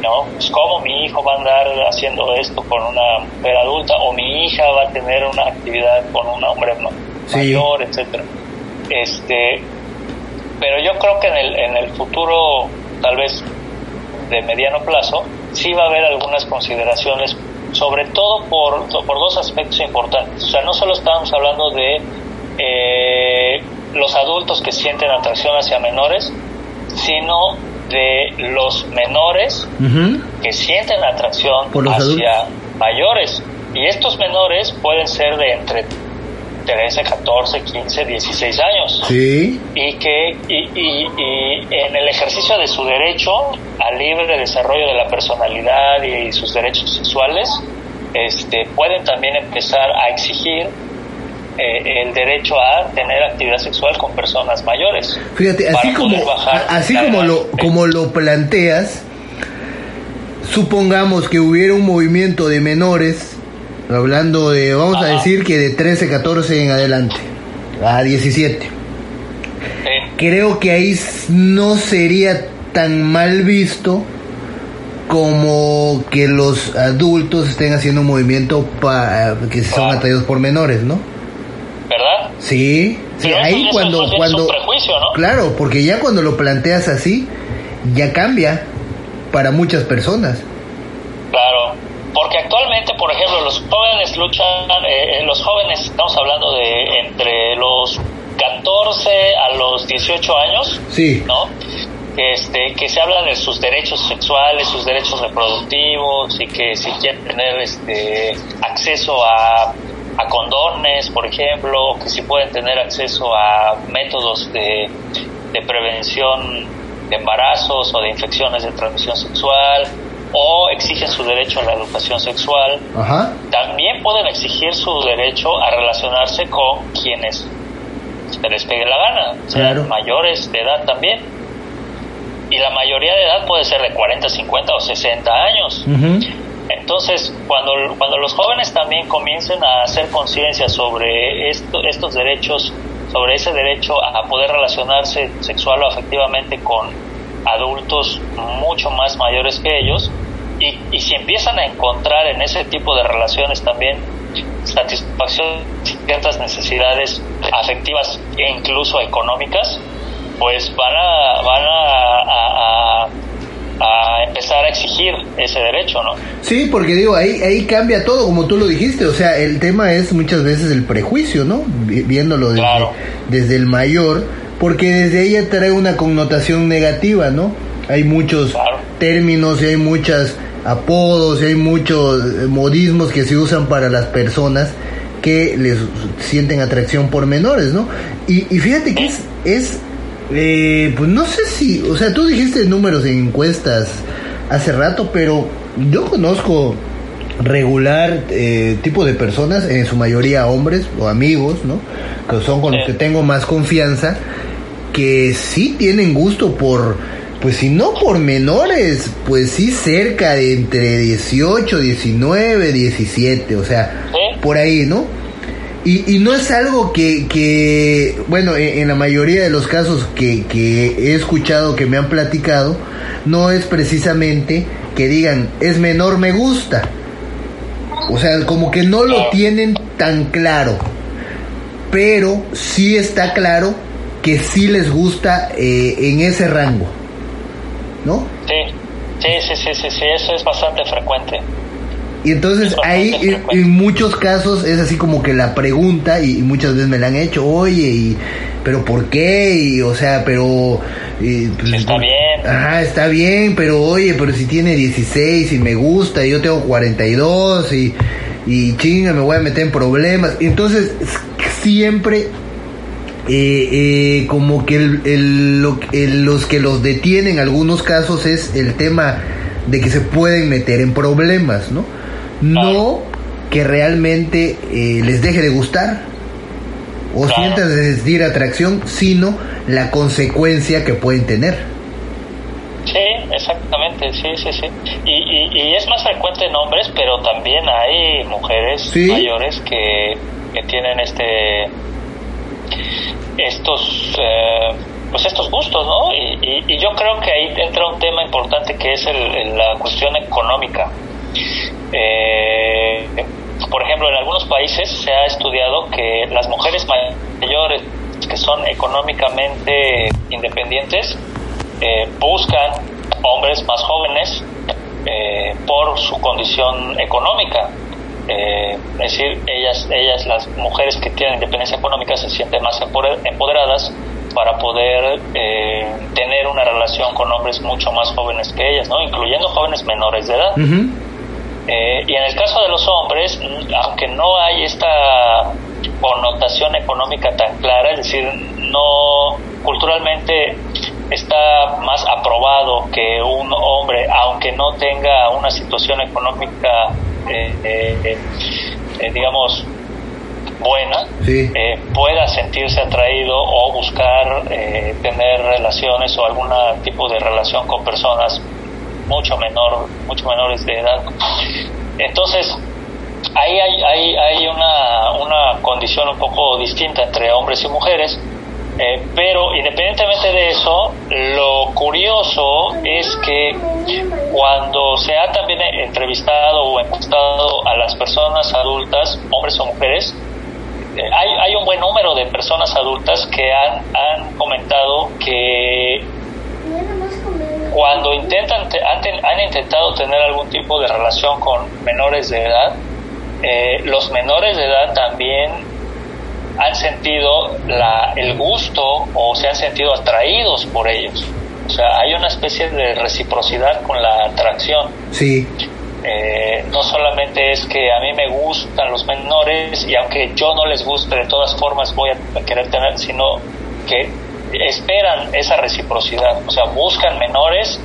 ¿no? Pues cómo mi hijo va a andar haciendo esto con una mujer adulta o mi hija va a tener una actividad con un hombre ma- Sí. mayor, etcétera. Este, pero yo creo que en el, en el futuro, tal vez de mediano plazo, sí va a haber algunas consideraciones, sobre todo por, por dos aspectos importantes. O sea, no solo estamos hablando de eh, los adultos que sienten atracción hacia menores, sino de los menores que sienten atracción hacia mayores. Y estos menores pueden ser de entre 13, 14, 15, 16 años Sí. y que y, y- y en el ejercicio de su derecho al libre desarrollo de la personalidad y sus derechos sexuales este pueden también empezar a exigir eh, el derecho a tener actividad sexual con personas mayores Fíjate, así como, así como lo, como lo planteas, supongamos que hubiera un movimiento de menores, hablando de, vamos a decir que de 13, 14 en adelante, a 17. Sí, Creo que ahí no sería tan mal visto como que los adultos estén haciendo un movimiento pa, que son Claro. atraídos por menores, ¿no? ¿verdad? Sí, sí, Pero eso ahí cuando, cuando, claro, porque ya cuando lo planteas así, ya cambia para muchas personas. Claro, porque actualmente, por ejemplo, los jóvenes luchan, eh, los jóvenes, estamos hablando de entre los 14 a los 18 años, Sí, ¿no? Este, que se habla de sus derechos sexuales, sus derechos reproductivos y que si quieren tener este, acceso a, a condones, por ejemplo, que si pueden tener acceso a métodos de, de prevención de embarazos o de infecciones de transmisión sexual o exigen su derecho a la educación sexual, ajá, también pueden exigir su derecho a relacionarse con quienes se les pegue la gana, mayores de edad también. Y la mayoría de edad puede ser de 40, 50 o 60 años. Entonces, cuando, cuando los jóvenes también comiencen a hacer conciencia sobre esto, estos derechos, sobre ese derecho a poder relacionarse sexual o afectivamente con adultos mucho más mayores que ellos, y, y si empiezan a encontrar en ese tipo de relaciones también satisfacción de ciertas necesidades afectivas e incluso económicas, pues van a, van a, a- a- a empezar a exigir ese derecho, ¿no? Sí, porque digo, ahí, ahí cambia todo, como tú lo dijiste, o sea, el tema es muchas veces el prejuicio, ¿no? Vi- Viéndolo desde, Claro. desde el mayor, porque desde ella trae una connotación negativa, ¿no? Hay muchos Claro. términos y hay muchos apodos y hay muchos eh, modismos que se usan para las personas que les sienten atracción por menores, ¿no? Y, y fíjate que es, es eh, pues no sé si, o sea, tú dijiste números en encuestas hace rato, pero yo conozco regular eh, tipo de personas, en su mayoría hombres o amigos, ¿no? Que son con los que tengo más confianza, que sí tienen gusto por, pues si no por menores, pues sí cerca de entre 18, 19, 17, o sea, por ahí, ¿no? Y, y no es algo que, que bueno, en, en la mayoría de los casos que, que he escuchado, que me han platicado, no es precisamente que digan, es menor, me gusta. O sea, como que no lo tienen tan claro. Pero sí está claro que sí les gusta eh, en ese rango, ¿no? Sí, sí, sí, sí, sí, sí, eso es bastante frecuente. Y entonces ahí en, muchos casos es así como que la pregunta y, muchas veces me la han hecho, oye, y, pero ¿por qué? Y, o sea, pero... Pues, está bien. Ajá, está bien, pero oye, pero si tiene 16 y me gusta, y yo tengo 42 y, y chinga, me voy a meter en problemas. Entonces siempre eh, eh, como que el, los que los detienen en algunos casos es el tema de que se pueden meter en problemas, ¿no? no que realmente eh, les deje de gustar o sientan sentir atracción, sino la consecuencia que pueden tener. Sí, exactamente, sí, sí, sí. Y, y, es más frecuente en hombres, pero también hay mujeres mayores que, que, tienen este estos eh, pues estos gustos, ¿no? Y, y, yo creo que ahí entra un tema importante que es el, la cuestión económica. Eh, por ejemplo, en algunos países se ha estudiado que las mujeres mayores que son económicamente independientes eh, buscan hombres más jóvenes eh, por su condición económica. Eh, es decir, ellas, ellas, las mujeres que tienen independencia económica se sienten más empoderadas para poder tener una relación con hombres mucho más jóvenes que ellas, ¿no? incluyendo jóvenes menores de edad. Eh, y en el caso de los hombres, aunque no hay esta connotación económica tan clara, es decir, no culturalmente está más aprobado que un hombre, aunque no tenga una situación económica, eh, eh, digamos, buena, pueda sentirse atraído o buscar tener relaciones o algún tipo de relación con personas mucho menor, mucho menores de edad. Entonces, ahí hay, hay, hay una, una condición un poco distinta entre hombres y mujeres, eh, pero independientemente de eso, lo curioso es que cuando se ha también entrevistado o encuestado a las personas adultas, hombres o mujeres, eh, hay, hay un buen número de personas adultas que han, han comentado que cuando intentan, han, intentado tener algún tipo de relación con menores de edad, eh, los menores de edad también han sentido la, el gusto o se han sentido atraídos por ellos. O sea, hay una especie de reciprocidad con la atracción. Sí. Eh, no solamente es que a mí me gustan los menores y aunque yo no les guste, de todas formas voy a querer tener, sino que esperan esa reciprocidad, o sea, buscan menores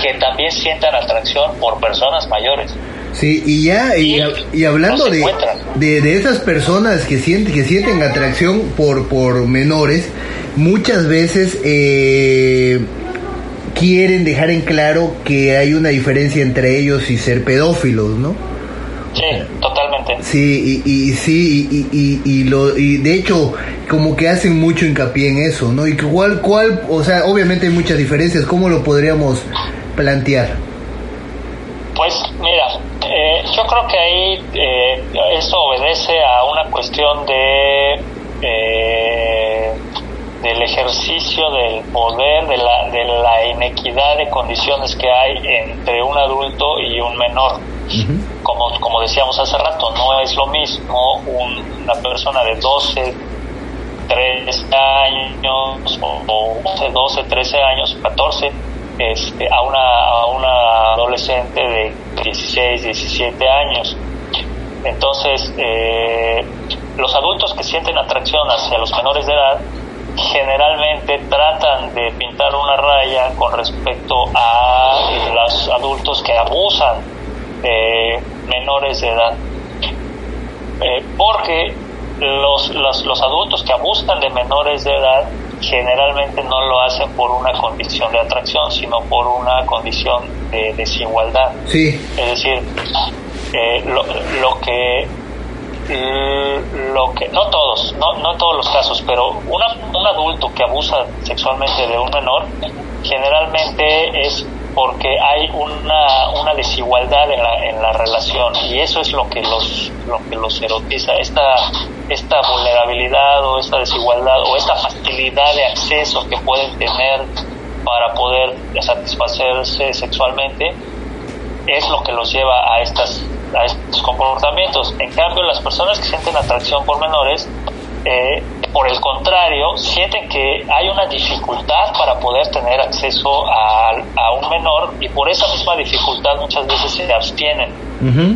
que también sientan atracción por personas mayores. Sí, y ya, y, hablando de, de, esas personas que sienten, que sienten atracción por, por menores, muchas veces eh, quieren dejar en claro que hay una diferencia entre ellos y ser pedófilos, ¿no? Sí, totalmente. Sí, y, y sí, y, y, y, lo, y de hecho, como que hacen mucho hincapié en eso, ¿no? Y cuál, cuál, o sea, obviamente hay muchas diferencias, ¿cómo lo podríamos plantear? Pues eh, yo creo que ahí eh, eso obedece a una cuestión de eh, del ejercicio del poder, de la, de la inequidad de condiciones que hay entre un adulto y un menor. como, como decíamos hace rato, no es lo mismo una persona de 12, 13 años o, 12, 13 años, 14, este, a, una, a una adolescente de 16, 17 años. Entonces, eh, los adultos que sienten atracción hacia los menores de edad generalmente tratan de pintar una raya con respecto a los adultos que abusan de menores de edad. Eh, porque los, los, los, adultos que abusan de menores de edad generalmente no lo hacen por una condición de atracción, sino por una condición de desigualdad. Sí. Es decir, eh, lo, lo, que lo que no todos, no, no todos los casos, pero una, un adulto que abusa sexualmente de un menor generalmente es porque hay una, una desigualdad en la, en la relación y eso es lo que los lo que los erotiza esta esta vulnerabilidad o esta desigualdad o esta facilidad de acceso que pueden tener para poder satisfacerse sexualmente es lo que los lleva a estas a estos comportamientos. En cambio, las personas que sienten atracción por menores eh, por el contrario, sienten que hay una dificultad para poder tener acceso a, un menor y por esa misma dificultad muchas veces se abstienen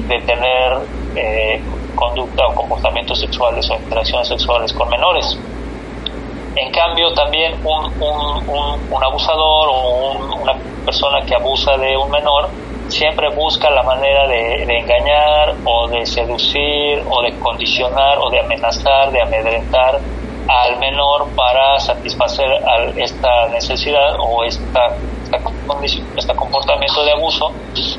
de tener eh, conducta o comportamientos sexuales o interacciones sexuales con menores. En cambio, también un, un, abusador o una persona que abusa de un menor siempre busca la manera de, engañar o de seducir o de condicionar o de amenazar, de amedrentar al menor para satisfacer esta necesidad o esta, este comportamiento de abuso.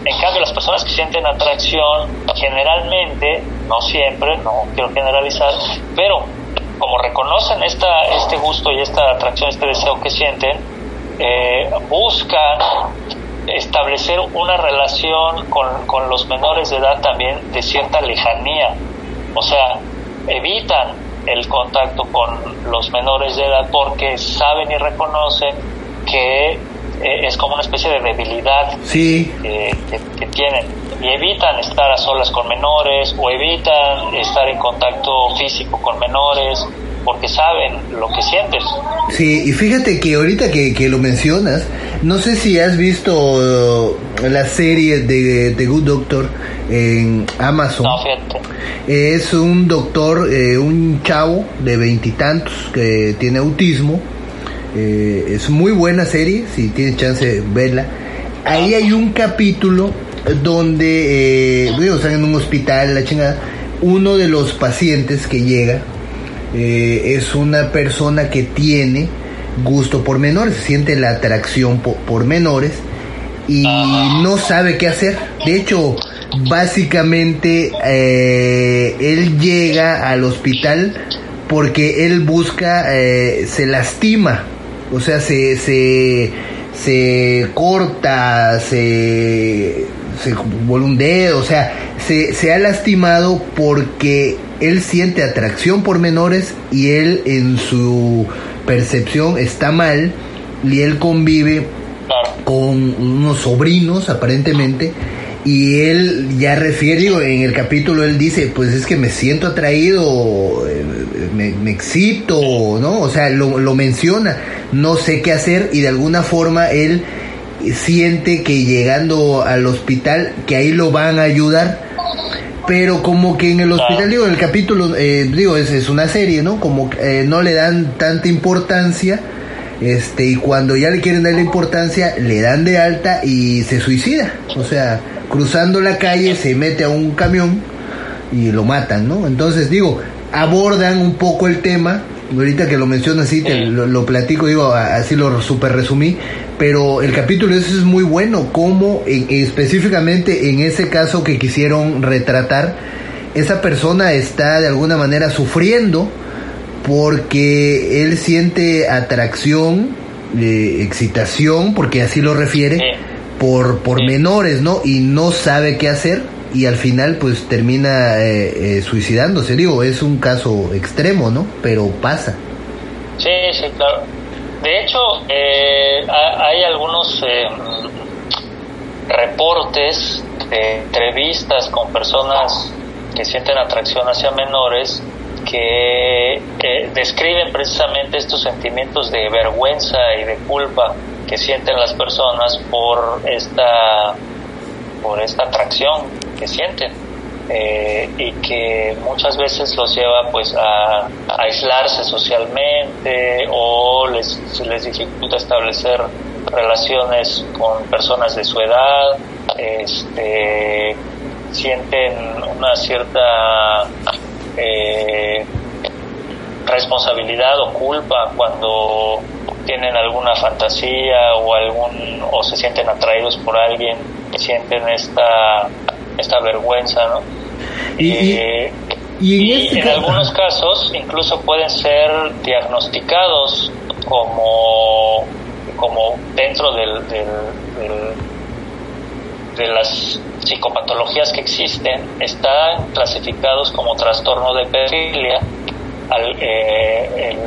En cambio, las personas que sienten atracción, generalmente, no siempre, no quiero generalizar, pero como reconocen esta, este gusto y esta atracción, este deseo que sienten, eh, buscan establecer una relación con, con los menores de edad también de cierta lejanía. O sea, evitan el contacto con los menores de edad porque saben y reconocen que es como una especie de debilidad sí. que, que, tienen y evitan estar a solas con menores o evitan estar en contacto físico con menores porque saben lo que sientes. Sí, y fíjate que ahorita que, que lo mencionas, no sé si has visto uh, la serie de The Good Doctor en Amazon. No, fíjate. Es un doctor, eh, un chavo de veintitantos que tiene autismo. Eh, es muy buena serie, si tienes chance de verla. Ahí hay un capítulo donde, eh, están en un hospital, la chingada. Uno de los pacientes que llega eh, es una persona que tiene gusto por menores, siente la atracción por, menores y no sabe qué hacer. De hecho, básicamente eh, él llega al hospital porque él busca, eh, se lastima, o sea, se, se, se corta, se, se vuelve un dedo, o sea, se, se ha lastimado porque él siente atracción por menores y él en su percepción está mal y él convive con unos sobrinos aparentemente y él ya refiere, en el capítulo él dice, pues es que me siento atraído, eh, me, me excito, ¿no? O sea, lo, lo menciona, no sé qué hacer y de alguna forma él siente que llegando al hospital, que ahí lo van a ayudar, pero como que en el hospital, digo, en el capítulo, eh, digo, es, es, una serie, ¿no? Como eh, no le dan tanta importancia, este, y cuando ya le quieren dar la importancia, le dan de alta y se suicida. O sea, cruzando la calle se mete a un camión y lo matan, ¿no? Entonces, digo, abordan un poco el tema, ahorita que lo menciono así, te lo, platico, digo, así lo super resumí, pero el capítulo ese es muy bueno, como específicamente en ese caso que quisieron retratar, esa persona está de alguna manera sufriendo porque él siente atracción, eh, excitación, porque así lo refiere, por, por menores, ¿no? Y no sabe qué hacer y al final pues termina eh, eh, suicidándose. Digo, es un caso extremo, ¿no? Pero pasa. Sí, sí, claro. De hecho, eh, hay algunos reportes de entrevistas con personas que sienten atracción hacia menores que describen precisamente estos sentimientos de vergüenza y de culpa que sienten las personas por esta por esta atracción que sienten eh, y que muchas veces los lleva pues a, aislarse socialmente o les, les dificulta establecer relaciones con personas de su edad, este, sienten una cierta eh, responsabilidad o culpa cuando tienen alguna fantasía o algún o se sienten atraídos por alguien sienten esta esta vergüenza no y, eh, este en, algunos casos incluso pueden ser diagnosticados como como dentro del, del, de las psicopatologías que existen están clasificados como trastorno de pedofilia eh,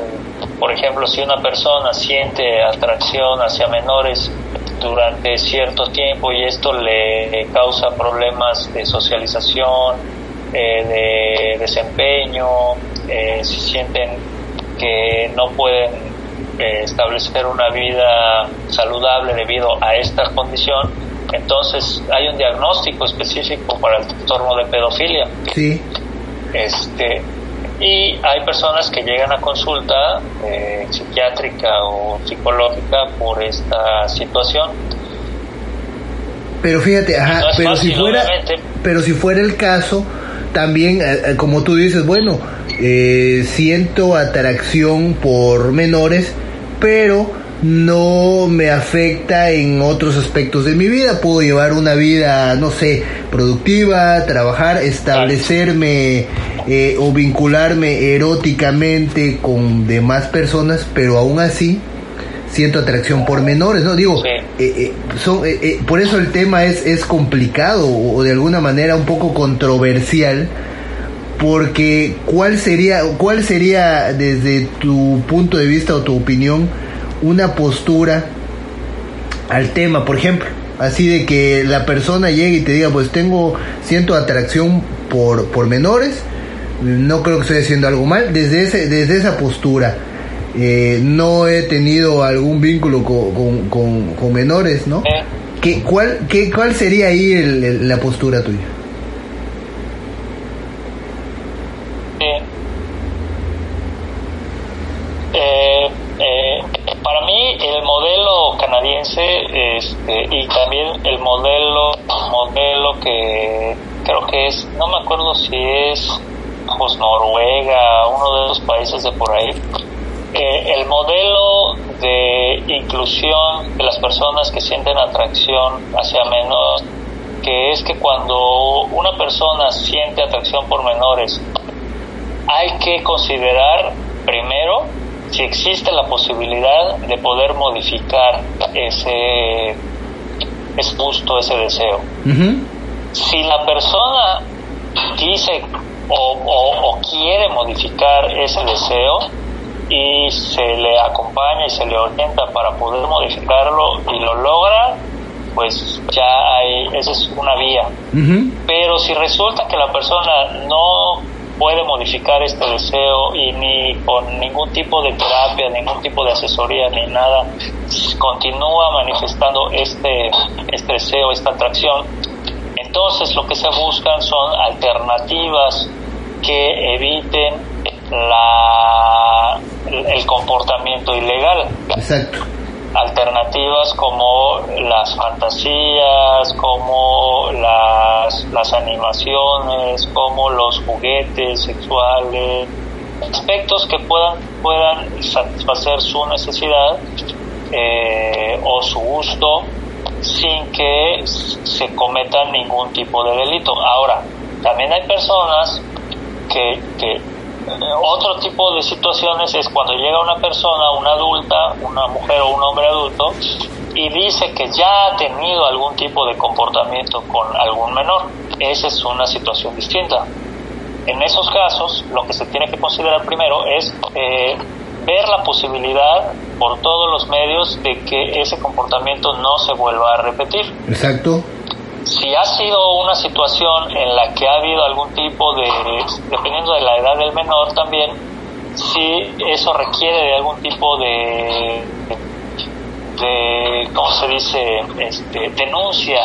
por ejemplo, si una persona siente atracción hacia menores durante cierto tiempo y esto le causa problemas de socialización, eh, de desempeño, eh, si sienten que no pueden eh, establecer una vida saludable debido a esta condición, entonces hay un diagnóstico específico para el trastorno de pedofilia. Sí. Este, y hay personas que llegan a consulta eh, psiquiátrica o psicológica por esta situación. Pero fíjate, ajá, pero si fuera, pero si fuera el caso, también, eh, eh, como tú dices, bueno, siento atracción por menores, pero no me afecta en otros aspectos de mi vida. Puedo llevar una vida, no sé, productiva, trabajar, establecerme eh, o vincularme eróticamente con demás personas, pero aún así siento atracción por menores, ¿no? Digo, eh, eh, son, por eso el tema es, es complicado o de alguna manera un poco controversial porque ¿cuál sería, cuál sería desde tu punto de vista o tu opinión una postura al tema, por ejemplo, así de que la persona llegue y te diga, pues tengo, siento atracción por, por menores, no creo que estoy haciendo algo mal, desde, ese, desde esa postura, eh, no he tenido algún vínculo con, con, con, menores, ¿no? ¿Qué, cuál, qué, ¿Cuál sería ahí la postura tuya? Y también el modelo, modelo que creo que es, no me acuerdo si es pues, Noruega, uno de los países de por ahí, eh, el modelo de inclusión de las personas que sienten atracción hacia menores, que es que cuando una persona siente atracción por menores, hay que considerar primero si existe la posibilidad de poder modificar ese, ese gusto, ese deseo. Si la persona dice o, quiere modificar ese deseo y se le acompaña y se le orienta para poder modificarlo y lo logra, pues ya hay, esa es una vía. Pero si resulta que la persona no puede modificar este deseo y ni con ningún tipo de terapia, ningún tipo de asesoría ni nada, continúa manifestando este, este deseo, esta atracción. Entonces lo que se buscan son alternativas que eviten la, el comportamiento ilegal. Exacto alternativas como las fantasías, como las, las animaciones, como los juguetes sexuales, aspectos que puedan, puedan satisfacer su necesidad eh, o su gusto sin que se cometa ningún tipo de delito. Ahora, también hay personas que, que otro tipo de situaciones es cuando llega una persona, una adulta, una mujer o un hombre adulto, y dice que ya ha tenido algún tipo de comportamiento con algún menor. Esa es una situación distinta. En esos casos, lo que se tiene que considerar primero es eh, ver la posibilidad por todos los medios de que ese comportamiento no se vuelva a repetir. Exacto si ha sido una situación en la que ha habido algún tipo de, dependiendo de la edad del menor también, si eso requiere de algún tipo de, de ¿cómo se dice?, este, denuncia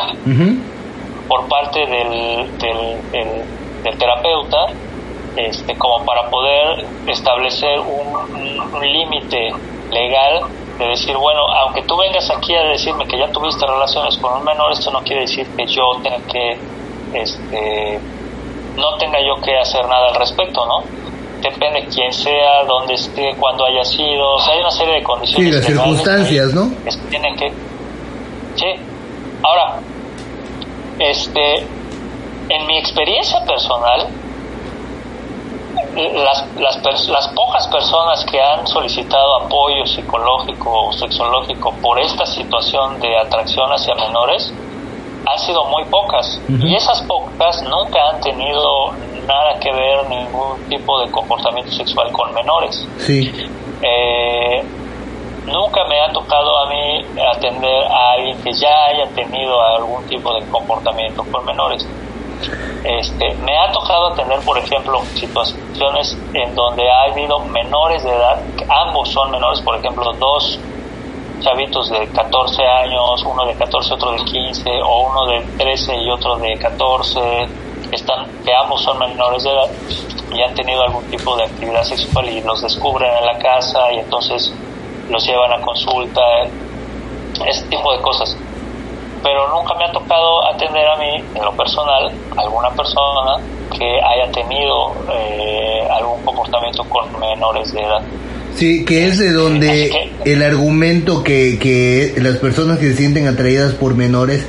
por parte del, del, terapeuta, este, como para poder establecer un, un límite legal de decir, bueno, aunque tú vengas aquí a decirme que ya tuviste relaciones con un menor, esto no quiere decir que yo tenga que, este, no tenga yo que hacer nada al respecto, ¿no? Depende quién sea, dónde esté, cuándo haya sido, o sea, hay una serie de condiciones. Sí, las circunstancias, ¿no? Que tienen que, sí. Ahora, este, en mi experiencia personal, las, las, las, pocas personas que han solicitado apoyo psicológico o sexológico por esta situación de atracción hacia menores han sido muy pocas y esas pocas nunca han tenido nada que ver ningún tipo de comportamiento sexual con menores. Sí. Eh, nunca me ha tocado a mí atender a alguien que ya haya tenido algún tipo de comportamiento con menores. Este, me ha tocado atender, por ejemplo, situaciones en donde ha habido menores de edad, ambos son menores, por ejemplo, dos chavitos de 14 años, uno de 14, otro de 15, o uno de 13 y otro de 14, están, que ambos son menores de edad y han tenido algún tipo de actividad sexual y los descubren en la casa y entonces los llevan a consulta, ese tipo de cosas. Pero nunca me ha tocado atender a mí, en lo personal, alguna persona que haya tenido eh, algún comportamiento con menores de edad. Sí, que es de donde el argumento que, que las personas que se sienten atraídas por menores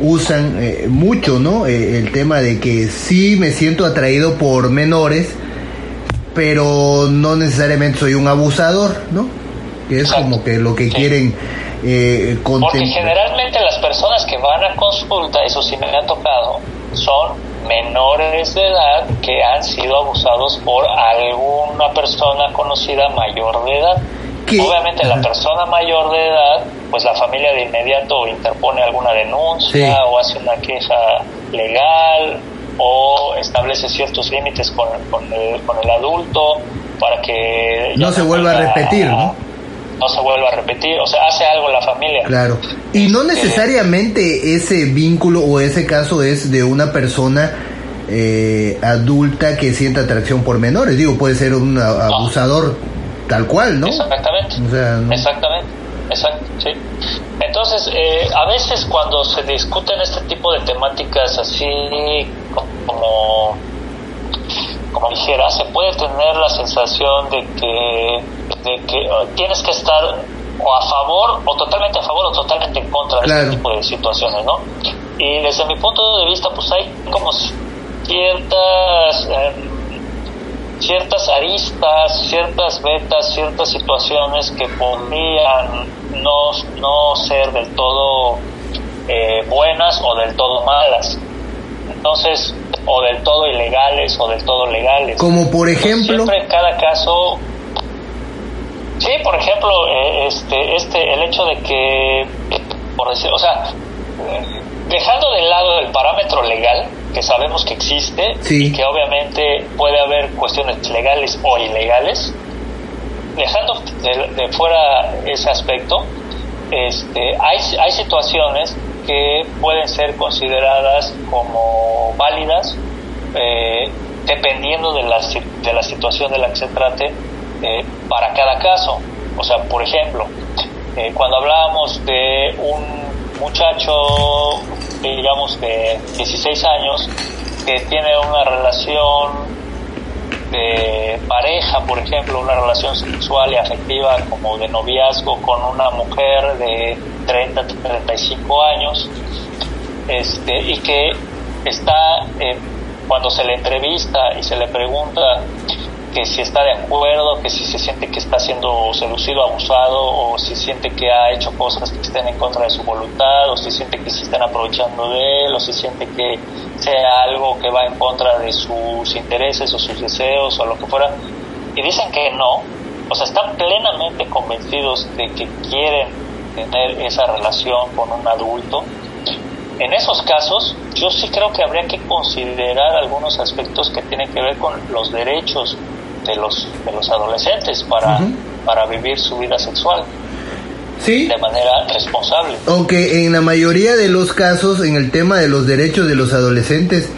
usan eh, mucho, ¿no? Eh, el tema de que sí me siento atraído por menores, pero no necesariamente soy un abusador, ¿no? Que es como que lo que quieren eh, Porque generalmente las personas que van a consulta, eso sí me ha tocado, son menores de edad que han sido abusados por alguna persona conocida mayor de edad. Obviamente la persona mayor de edad, pues la familia de inmediato interpone alguna denuncia o hace una queja legal o establece ciertos límites con, con, el, con el adulto para que... No se vuelva a repetir, ¿no? No se vuelva a repetir, o sea, hace algo la familia. Claro. Y no este, necesariamente ese vínculo o ese caso es de una persona eh, adulta que sienta atracción por menores. Digo, puede ser un abusador tal cual, ¿no? Exactamente. Exactamente. Exacto, sí. Entonces, eh, a veces cuando se discuten este tipo de temáticas así como como dijera, se puede tener la sensación de que, de que tienes que estar o a favor, o totalmente a favor, o totalmente en contra de este tipo de situaciones, ¿no? Y desde mi punto de vista, pues hay como ciertas, em, ciertas aristas, ciertas vetas, ciertas situaciones que podrían no, no ser del todo eh, buenas o del todo malas. Entonces, o del todo ilegales o del todo legales. Como por ejemplo. Siempre en cada caso. Sí, por ejemplo, eh, este, este, el hecho de que, por decir, o sea, dejando de lado el parámetro legal, que sabemos que existe y que obviamente puede haber cuestiones legales o ilegales, dejando de, fuera ese aspecto, este, hay, hay situaciones que pueden ser consideradas como válidas eh, dependiendo de la, de la situación de la que se trate eh, para cada caso. O sea, por ejemplo, eh, cuando hablábamos de un muchacho, digamos, de 16 años, que tiene una relación de pareja, por ejemplo, una relación sexual y afectiva como de noviazgo con una mujer de 30, 35 años, este, y que está, eh, cuando se le entrevista y se le pregunta que si está de acuerdo, que si se siente que está siendo seducido, abusado, o si siente que ha hecho cosas que estén en contra de su voluntad, o si siente que se están aprovechando de él, o si siente que sea algo que va en contra de sus intereses o sus deseos o lo que fuera, y dicen que no, o sea, están plenamente convencidos de que quieren tener esa relación con un adulto, en esos casos yo sí creo que habría que considerar algunos aspectos que tienen que ver con los derechos de los, de los adolescentes para, para vivir su vida sexual. Sí. De manera responsable. Aunque en la mayoría de los casos, en el tema de los derechos de los adolescentes,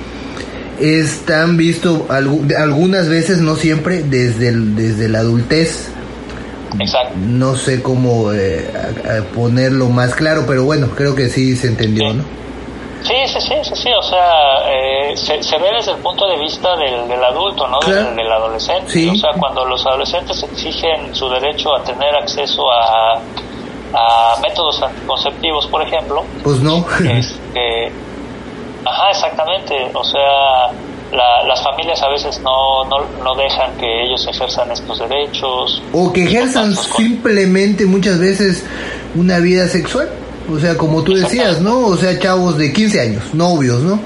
están visto algunas veces, no siempre, desde, desde la adultez. Exacto. No sé cómo eh, ponerlo más claro, pero bueno, creo que sí se entendió, ¿no? Sí, sí, sí, sí, sí, o sea, eh, se, se, ve desde el punto de vista del, del adulto, ¿no? Del, adolescente. O sea, cuando los adolescentes exigen su derecho a tener acceso a, a métodos anticonceptivos, por ejemplo. Pues no. Este, ajá, exactamente. O sea, la, las familias a veces no, no, no, dejan que ellos ejerzan estos derechos. O que ejerzan simplemente muchas veces una vida sexual. O sea, como tú decías, ¿no? O sea, chavos de 15 años, novios, ¿no?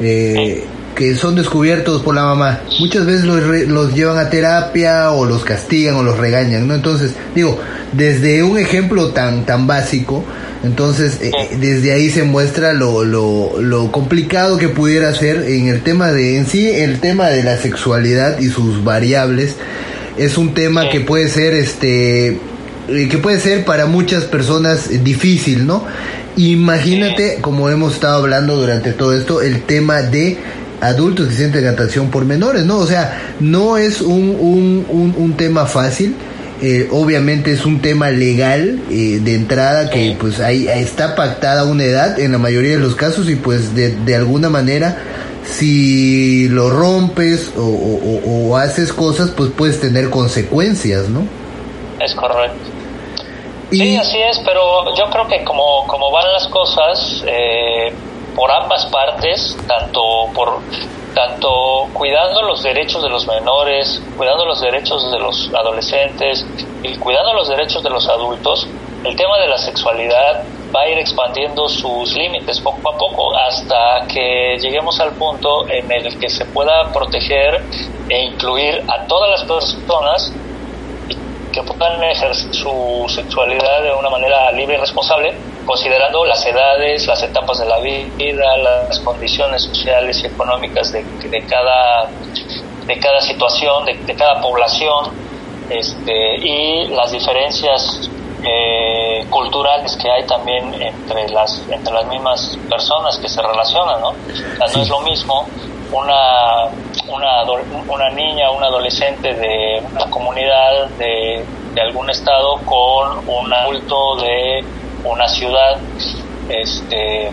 Eh, que son descubiertos por la mamá, muchas veces los, los llevan a terapia o los castigan o los regañan, ¿no? Entonces, digo, desde un ejemplo tan, tan básico, entonces eh, desde ahí se muestra lo, lo, lo complicado que pudiera ser en el tema de, en sí, el tema de la sexualidad y sus variables, es un tema que puede ser, este, eh, que puede ser para muchas personas difícil, ¿no? Imagínate, como hemos estado hablando durante todo esto, el tema de adultos que sienten atracción por menores, ¿no? O sea, no es un, un, un, tema fácil. Eh, obviamente es un tema legal eh, de entrada que pues ahí está pactada una edad en la mayoría de los casos y pues de, de alguna manera si lo rompes o, o, o, haces cosas pues puedes tener consecuencias, ¿no? Es correcto. Sí, así es, pero yo creo que como, como van las cosas, eh, por ambas partes, tanto por tanto cuidando los derechos de los menores, cuidando los derechos de los adolescentes y cuidando los derechos de los adultos, el tema de la sexualidad va a ir expandiendo sus límites poco a poco hasta que lleguemos al punto en el que se pueda proteger e incluir a todas las personas que puedan ejercer su sexualidad de una manera libre y responsable, considerando las edades, las etapas de la vida, las condiciones sociales y económicas de, de cada, de cada situación, de, cada población, este, y las diferencias eh, culturales que hay también entre las entre las mismas personas que se relacionan, ¿no? no es lo mismo una, una, una niña, un adolescente de una comunidad de, de algún estado con un adulto de una ciudad, este,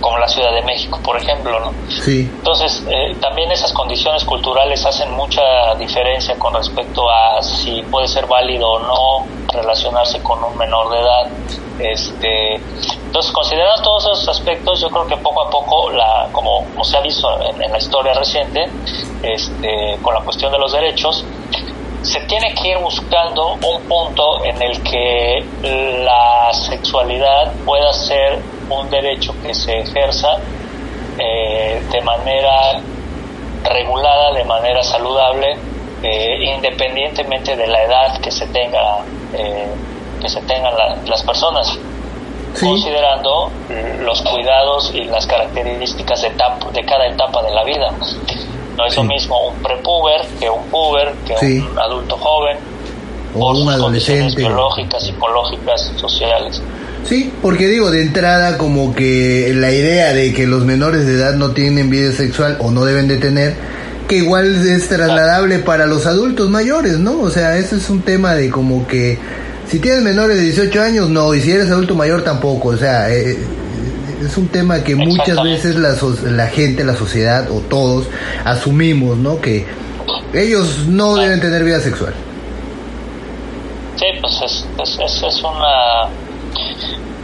como la Ciudad de México, por ejemplo, ¿no? Sí. Entonces, eh, también esas condiciones culturales hacen mucha diferencia con respecto a si puede ser válido o no relacionarse con un menor de edad. Este, entonces, considerando todos esos aspectos, yo creo que poco a poco, la, como, como se ha visto en, en la historia reciente, este, con la cuestión de los derechos, se tiene que ir buscando un punto en el que la sexualidad pueda ser un derecho que se ejerza eh, de manera regulada, de manera saludable, eh, independientemente de la edad que se tenga eh, que se tengan las personas, considerando los cuidados y las características de, de cada etapa de la vida. No es lo mismo un prepuber que un puber, que un adulto joven, o un adolescente. biológicas, psicológicas, sociales. Sí, porque digo, de entrada como que la idea de que los menores de edad no tienen vida sexual o no deben de tener, que igual es trasladable para los adultos mayores, ¿no? O sea, eso es un tema de como que si tienes menores de 18 años, no, y si eres adulto mayor tampoco, o sea, eh, es un tema que muchas veces la, la gente, la sociedad o todos asumimos, ¿no? Que ellos no deben tener vida sexual. Sí, pues es, es, es una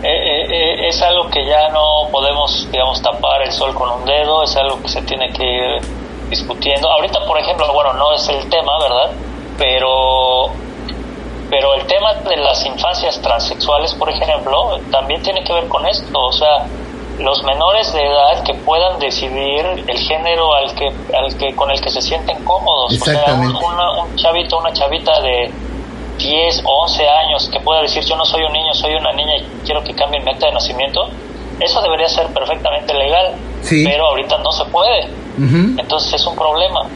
eh, eh, eh, es algo que ya no podemos, digamos, tapar el sol con un dedo, es algo que se tiene que ir discutiendo. Ahorita, por ejemplo, bueno, no es el tema, ¿verdad? Pero, pero el tema de las infancias transexuales, por ejemplo, también tiene que ver con esto, o sea, los menores de edad que puedan decidir el género al que, al que con el que se sienten cómodos. O sea, un, un chavito, una chavita de 10 o 11 años que pueda decir yo no soy un niño, soy una niña y quiero que cambie mi acta de nacimiento, eso debería ser perfectamente legal, pero ahorita no se puede. Entonces es un problema.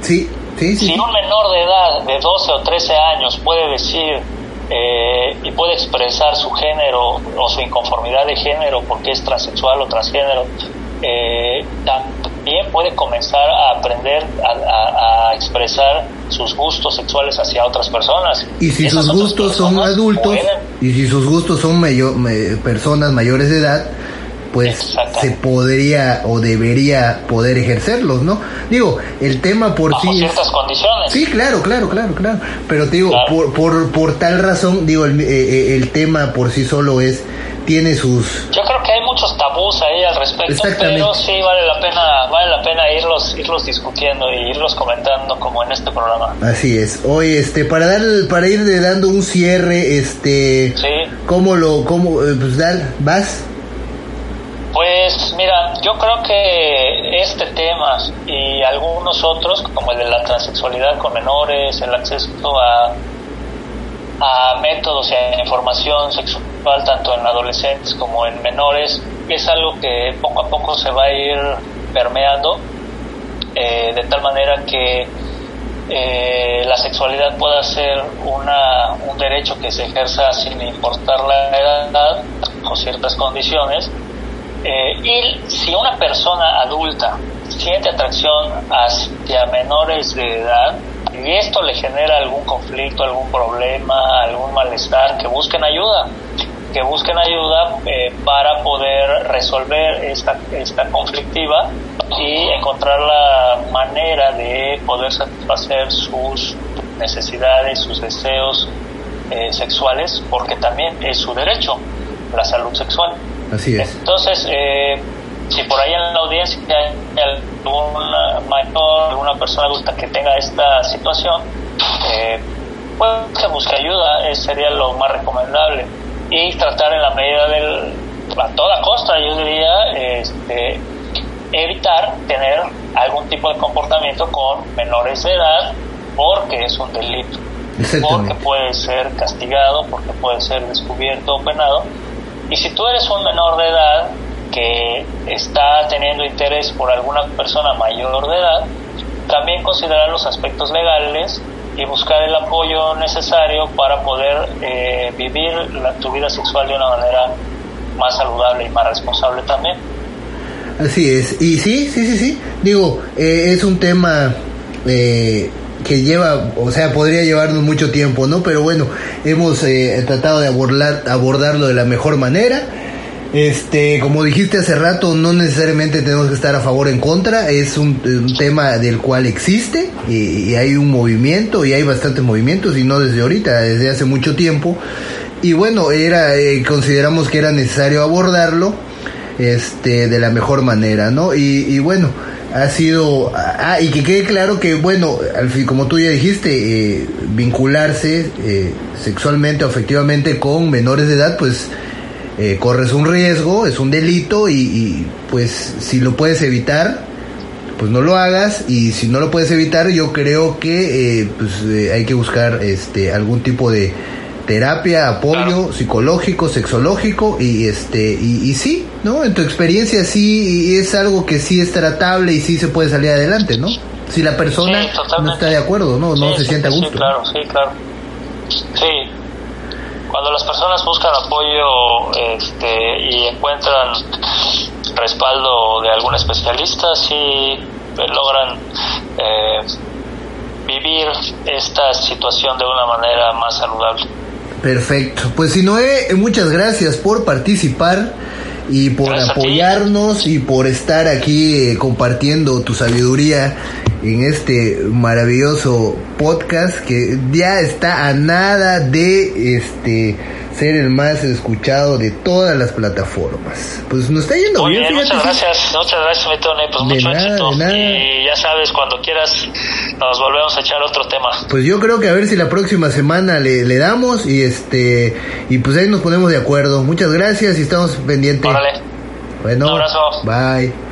Sí, sí, Si un menor de edad de 12 o 13 años puede decir eh, y puede expresar su género o su inconformidad de género porque es transexual o transgénero, eh, también puede comenzar a aprender a, expresar sus gustos sexuales hacia otras personas. Y si sus gustos son adultos, y si sus gustos son mayor, personas mayores de edad, pues se podría o debería poder ejercerlos, ¿no? Digo, el tema por sí... ciertas condiciones. Sí, claro, claro, claro, claro. Pero te digo, por, por, por, tal razón, digo, el, eh, eh, el tema por sí solo es tiene sus yo creo que hay muchos tabús ahí al respecto pero sí vale la pena vale la pena irlos irlos discutiendo y irlos comentando como en este programa. Así es. Hoy este para dar para ir dando un cierre este sí. cómo lo cómo eh, pues dar vas pues mira yo creo que este tema y algunos otros, como el de la transexualidad con menores, el acceso a, a métodos y a información sexual tanto en adolescentes como en menores, es algo que poco a poco se va a ir permeando eh, de tal manera que eh, la sexualidad pueda ser una, un derecho que se ejerza sin importar la edad o ciertas condiciones. Eh, y si una persona adulta siente atracción hacia menores de edad y esto le genera algún conflicto, algún problema, algún malestar, que busquen ayuda que busquen ayuda eh, para poder resolver esta, esta conflictiva y encontrar la manera de poder satisfacer sus necesidades, sus deseos eh, sexuales, porque también es su derecho, la salud sexual. Así es. Entonces, eh, si por ahí en la audiencia hay alguna mayor, alguna persona adulta que tenga esta situación, eh, pues que busque ayuda, sería lo más recomendable y tratar en la medida del, a toda costa, yo diría, este, evitar tener algún tipo de comportamiento con menores de edad porque es un delito, porque puede ser castigado, porque puede ser descubierto o penado. Y si tú eres un menor de edad que está teniendo interés por alguna persona mayor de edad, también considerar los aspectos legales y buscar el apoyo necesario para poder eh, vivir la, tu vida sexual de una manera más saludable y más responsable también. Así es, y sí, sí, sí, sí, digo, eh, es un tema eh, que lleva, o sea, podría llevarnos mucho tiempo, ¿no? Pero bueno, hemos tratado de abordar, abordarlo de la mejor manera este, como dijiste hace rato, no necesariamente tenemos que estar a favor o en contra, es un, tema del cual existe y, hay un movimiento y hay bastantes movimientos y no desde ahorita, desde hace mucho tiempo. Y bueno, era, eh, consideramos que era necesario abordarlo este, de la mejor manera, ¿no? Y, bueno, ha sido, ah, y que quede claro que, bueno, al fin, como tú ya dijiste, eh, vincularse eh, sexualmente o afectivamente con menores de edad, pues eh, corres un riesgo, es un delito y, pues si lo puedes evitar, pues no lo hagas y si no lo puedes evitar yo creo que eh, pues, eh, hay que buscar este algún tipo de terapia, apoyo psicológico, sexológico y este y, y, sí, ¿no? En tu experiencia sí es algo que sí es tratable y sí se puede salir adelante, ¿no? Si la persona no está de acuerdo, no, no se siente a gusto. Sí, claro, sí, claro. Sí, cuando las personas buscan apoyo este, y encuentran respaldo de algún especialista, sí eh, logran eh, vivir esta situación de una manera más saludable. Perfecto. Pues si Noé, muchas gracias por participar y por apoyarnos y por estar aquí eh, compartiendo tu sabiduría en este maravilloso podcast que ya está a nada de este ser el más escuchado de todas las plataformas. Pues nos está yendo bien. muchas gracias, muchas gracias, mi Tony. Pues mucho éxito. Y ya sabes, cuando quieras nos volvemos a echar otro tema. Pues yo creo que a ver si la próxima semana le, le damos y este y pues ahí nos ponemos de acuerdo. Muchas gracias y estamos pendientes. Órale. Bueno, Un abrazo. Bye.